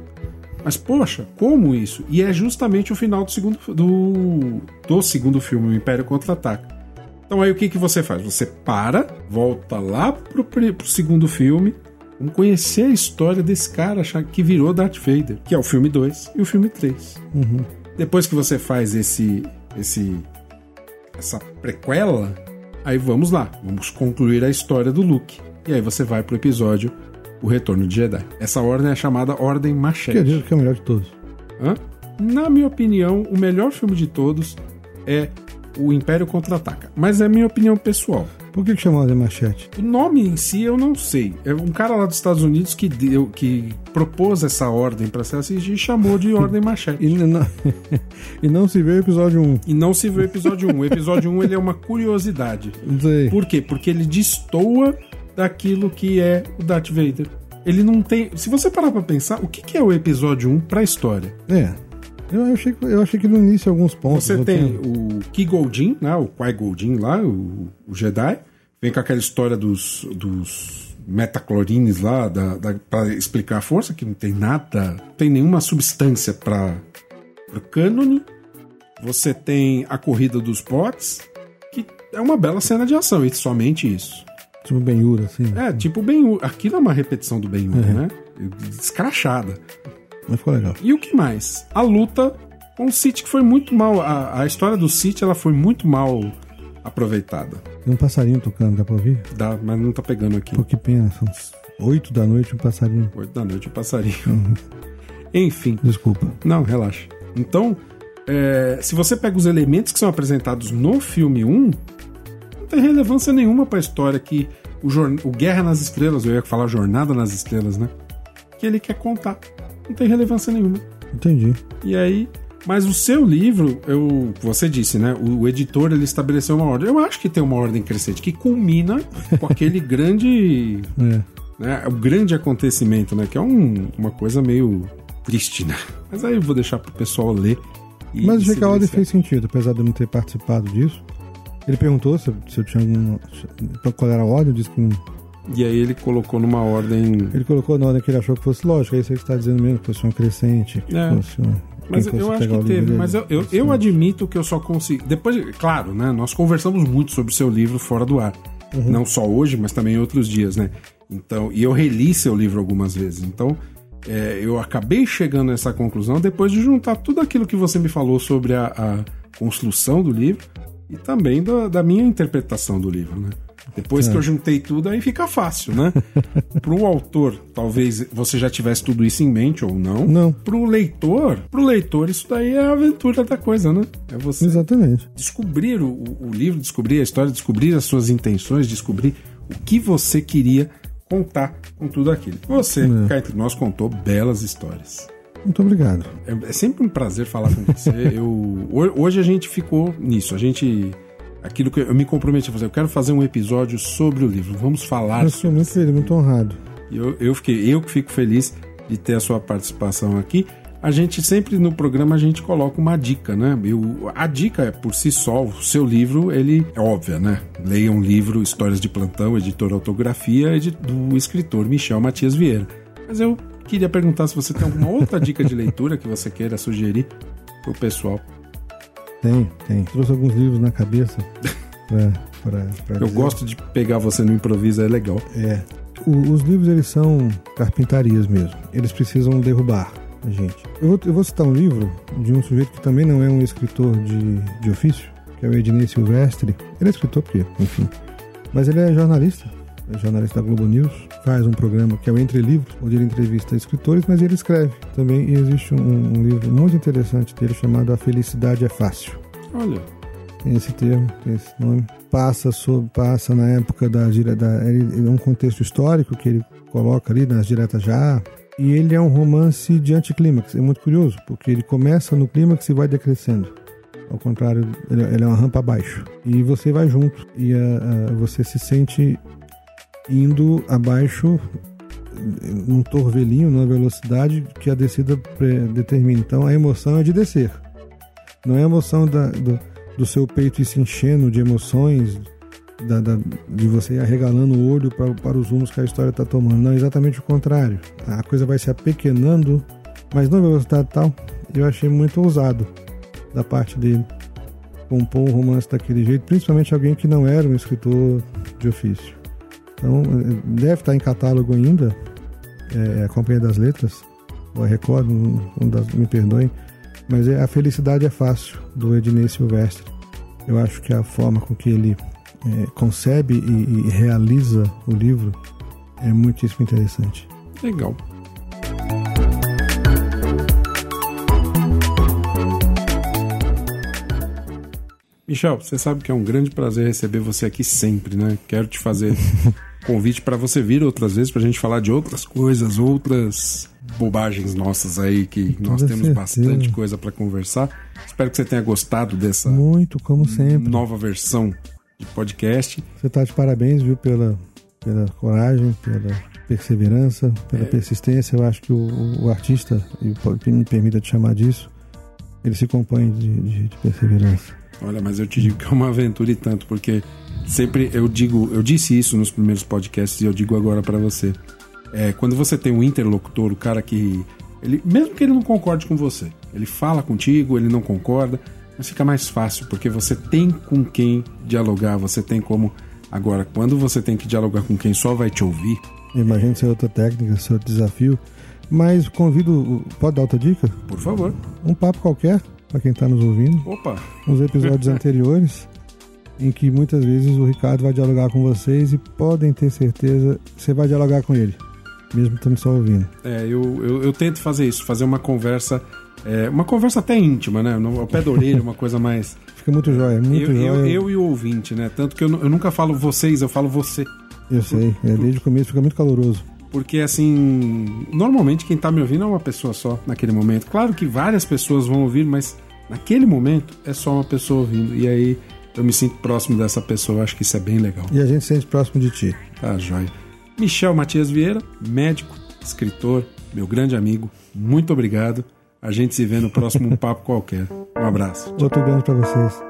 Mas, poxa, como isso? E é justamente o final do segundo, do, do segundo filme, O Império Contra-Ataca. Então aí o que, que você faz? Você para, volta lá pro, pro segundo filme, vamos conhecer a história desse cara achar que virou Darth Vader, que é o filme 2 e o filme 3. Depois que você faz esse, esse essa prequela, aí vamos lá, vamos concluir a história do Luke. E aí você vai pro episódio O Retorno de Jedi. Essa ordem é chamada Ordem Que eu Machete. digo que é o melhor de todos. Hã? Na minha opinião, o melhor filme de todos é O Império Contra-Ataca. Mas é a minha opinião pessoal. Por que, que chamou de machete? O nome em si eu não sei. É um cara lá dos Estados Unidos que deu, que propôs essa ordem para se assistir e chamou de Ordem Machete. E não, e não se vê o episódio 1. E não se vê o episódio 1. O episódio 1 ele é uma curiosidade. Não sei. Por quê? Porque ele destoa daquilo que é o Darth Vader. Ele não tem. Se você parar pra pensar, o que que é o episódio 1 pra história? É. Eu achei, que- eu achei que no início alguns pontos. Você tem tinha- o Ki Goldin, né, o Qui Goldin lá, o, o Jedi, vem com aquela história dos, dos metaclorines lá, da, da, para explicar a força, que não tem nada, não tem nenhuma substância para o cânone. Você tem a corrida dos potes, que é uma bela cena de ação, e somente isso. Tipo Ben-Hur, assim. É, tipo o Ben Aquilo é uma repetição do Ben né? Escrachada. Mas ficou legal. E o que mais? A luta com o City, que foi muito mal. A, a história do City ela foi muito mal aproveitada. Tem um passarinho tocando, dá pra ouvir? Dá, mas não tá pegando aqui. Pô, que pena. São 8 da noite um passarinho. Oito da noite o passarinho. Enfim, Desculpa. não, relaxa. Então, é, se você pega os elementos que são apresentados no filme 1, não tem relevância nenhuma pra história que o, o Guerra nas Estrelas, eu ia falar Jornada nas Estrelas, né? Que ele quer contar. Não tem relevância nenhuma. Entendi. E aí, mas o seu livro, eu, você disse, né? O, o editor ele estabeleceu uma ordem. Eu acho que tem uma ordem crescente que culmina com aquele grande, É. né? O grande acontecimento, né? Que é um- uma coisa meio triste, né? Mas aí eu vou deixar pro pessoal ler. e Mas achei que a ordem fez sentido, apesar de eu não ter participado disso. Ele perguntou se, eu- se eu tinha algum. se- Qual era a ordem, eu disse que não. E aí ele colocou numa ordem. Ele colocou na ordem que ele achou que fosse lógico, é isso que você está dizendo mesmo, que fosse uma crescente, que É. fosse um. Mas quem eu acho que teve. dele, Mas eu, eu, eu admito que eu só consigo. Depois, claro, né? Nós conversamos muito sobre o seu livro fora do ar. Uhum. Não só hoje, mas também outros dias, né? Então, e eu reli seu livro algumas vezes. Então, é, eu acabei chegando a essa conclusão depois de juntar tudo aquilo que você me falou sobre a, a construção do livro e também da, da minha interpretação do livro, né? Depois É. que eu juntei tudo, aí fica fácil, né? Pro autor, talvez você já tivesse tudo isso em mente ou não. Não. Pro leitor, pro leitor, isso daí é a aventura da coisa, né? É você Exatamente. descobrir o, o livro, descobrir a história, descobrir as suas intenções, descobrir o que você queria contar com tudo aquilo. Você, É. cá entre nós, contou belas histórias. Muito obrigado. É, é sempre um prazer falar com você. eu, ho- hoje a gente ficou nisso. A gente. Aquilo que eu me comprometi a fazer. Eu quero fazer um episódio sobre o livro. Vamos falar. Eu sou muito feliz, muito honrado. Eu, eu, fiquei, eu que fico feliz de ter a sua participação aqui. A gente sempre no programa a gente coloca uma dica, né? Eu, a dica é por si só, o seu livro, ele é óbvia, né? Leia um livro, Histórias de Plantão, editor Autografia, do escritor Michel Matias Vieira. Mas eu queria perguntar se você tem alguma outra dica de leitura que você queira sugerir pro pessoal. Tem, tem. Trouxe alguns livros na cabeça pra, pra, pra Eu dizer. gosto de pegar você no improviso, é legal. É. O- os livros, eles são carpintarias mesmo. Eles precisam derrubar a gente. Eu vou, eu vou citar um livro de um sujeito que também não é um escritor de, de ofício, que é o Ednei Silvestre. Ele é escritor porque, enfim. Mas ele é jornalista. É jornalista da Globo News. Faz um programa que é o Entre Livros, onde ele entrevista escritores, mas ele escreve também. E existe um, um livro muito interessante dele chamado A Felicidade é Fácil Olha, tem esse termo, tem esse nome. Passa, sobre, passa na época da, dire- da ele, é um contexto histórico que ele coloca ali nas diretas já. E ele é um romance de anticlímax. É muito curioso, porque ele começa no clímax e vai decrescendo. Ao contrário, ele, ele é uma rampa abaixo. E você vai junto. E ah, ah, você se sente indo abaixo num torvelinho, numa velocidade que a descida determina. Então a emoção é de descer. Não é a emoção da- do, do seu peito se enchendo de emoções, da- da- de você arregalando o olho pra, para os rumos que a história está tomando. Não, é exatamente o contrário. A coisa vai se apequenando, mas numa velocidade tal. Eu achei muito ousado da parte dele compor um romance daquele jeito, principalmente alguém que não era um escritor de ofício. Então, deve estar em catálogo ainda, é, a Companhia das Letras, ou a Record, um, um das, me perdoem, mas é A Felicidade é Fácil, do Ednei Silvestre. Eu acho que a forma com que ele é, concebe e, e realiza o livro é muitíssimo interessante. legal. Michel, você sabe que é um grande prazer receber você aqui sempre, né? Quero te fazer convite para você vir outras vezes para a gente falar de outras coisas, outras bobagens nossas aí que nós temos certeza. bastante coisa para conversar. Espero que você tenha gostado dessa Muito, como sempre. nova versão de podcast. Você está de parabéns, viu, pela, pela coragem, pela perseverança, pela persistência. Eu acho que o, o artista, e me permita te chamar disso, ele se compõe de, de- de perseverança. Olha, mas eu te digo que é uma aventura e tanto, porque sempre eu digo, eu disse isso nos primeiros podcasts e eu digo agora pra você. É, quando você tem um interlocutor, o cara que ele, mesmo que ele não concorde com você, ele fala contigo, ele não concorda, mas fica mais fácil porque você tem com quem dialogar, você tem como agora quando você tem que dialogar com quem só vai te ouvir, Imagino ser outra técnica, ser outro desafio. Mas convido, pode dar outra dica? por favor. Um papo qualquer, para quem está nos ouvindo. Opa, uns episódios anteriores em que muitas vezes o Ricardo vai dialogar com vocês e podem ter certeza que você vai dialogar com ele, mesmo estando só ouvindo. É, eu, eu, eu tento fazer isso, fazer uma conversa, é, uma conversa até íntima, né? Ao pé da orelha, uma coisa mais. Fica muito jóia, muito Eu, eu, jóia. eu e o ouvinte, né? Tanto que eu, eu nunca falo vocês, eu falo você. Eu sei, é, desde o começo fica muito caloroso. Porque, assim, normalmente quem tá me ouvindo é uma pessoa só naquele momento. Claro que várias pessoas vão ouvir, mas naquele momento é só uma pessoa ouvindo. E aí eu me sinto próximo dessa pessoa, acho que isso é bem legal. E a gente se sente próximo de ti. Tá, joia. Michel Matias Vieira, médico, escritor, meu grande amigo, muito obrigado. A gente se vê no próximo Um Papo Qualquer. Um abraço. Outro grande para vocês.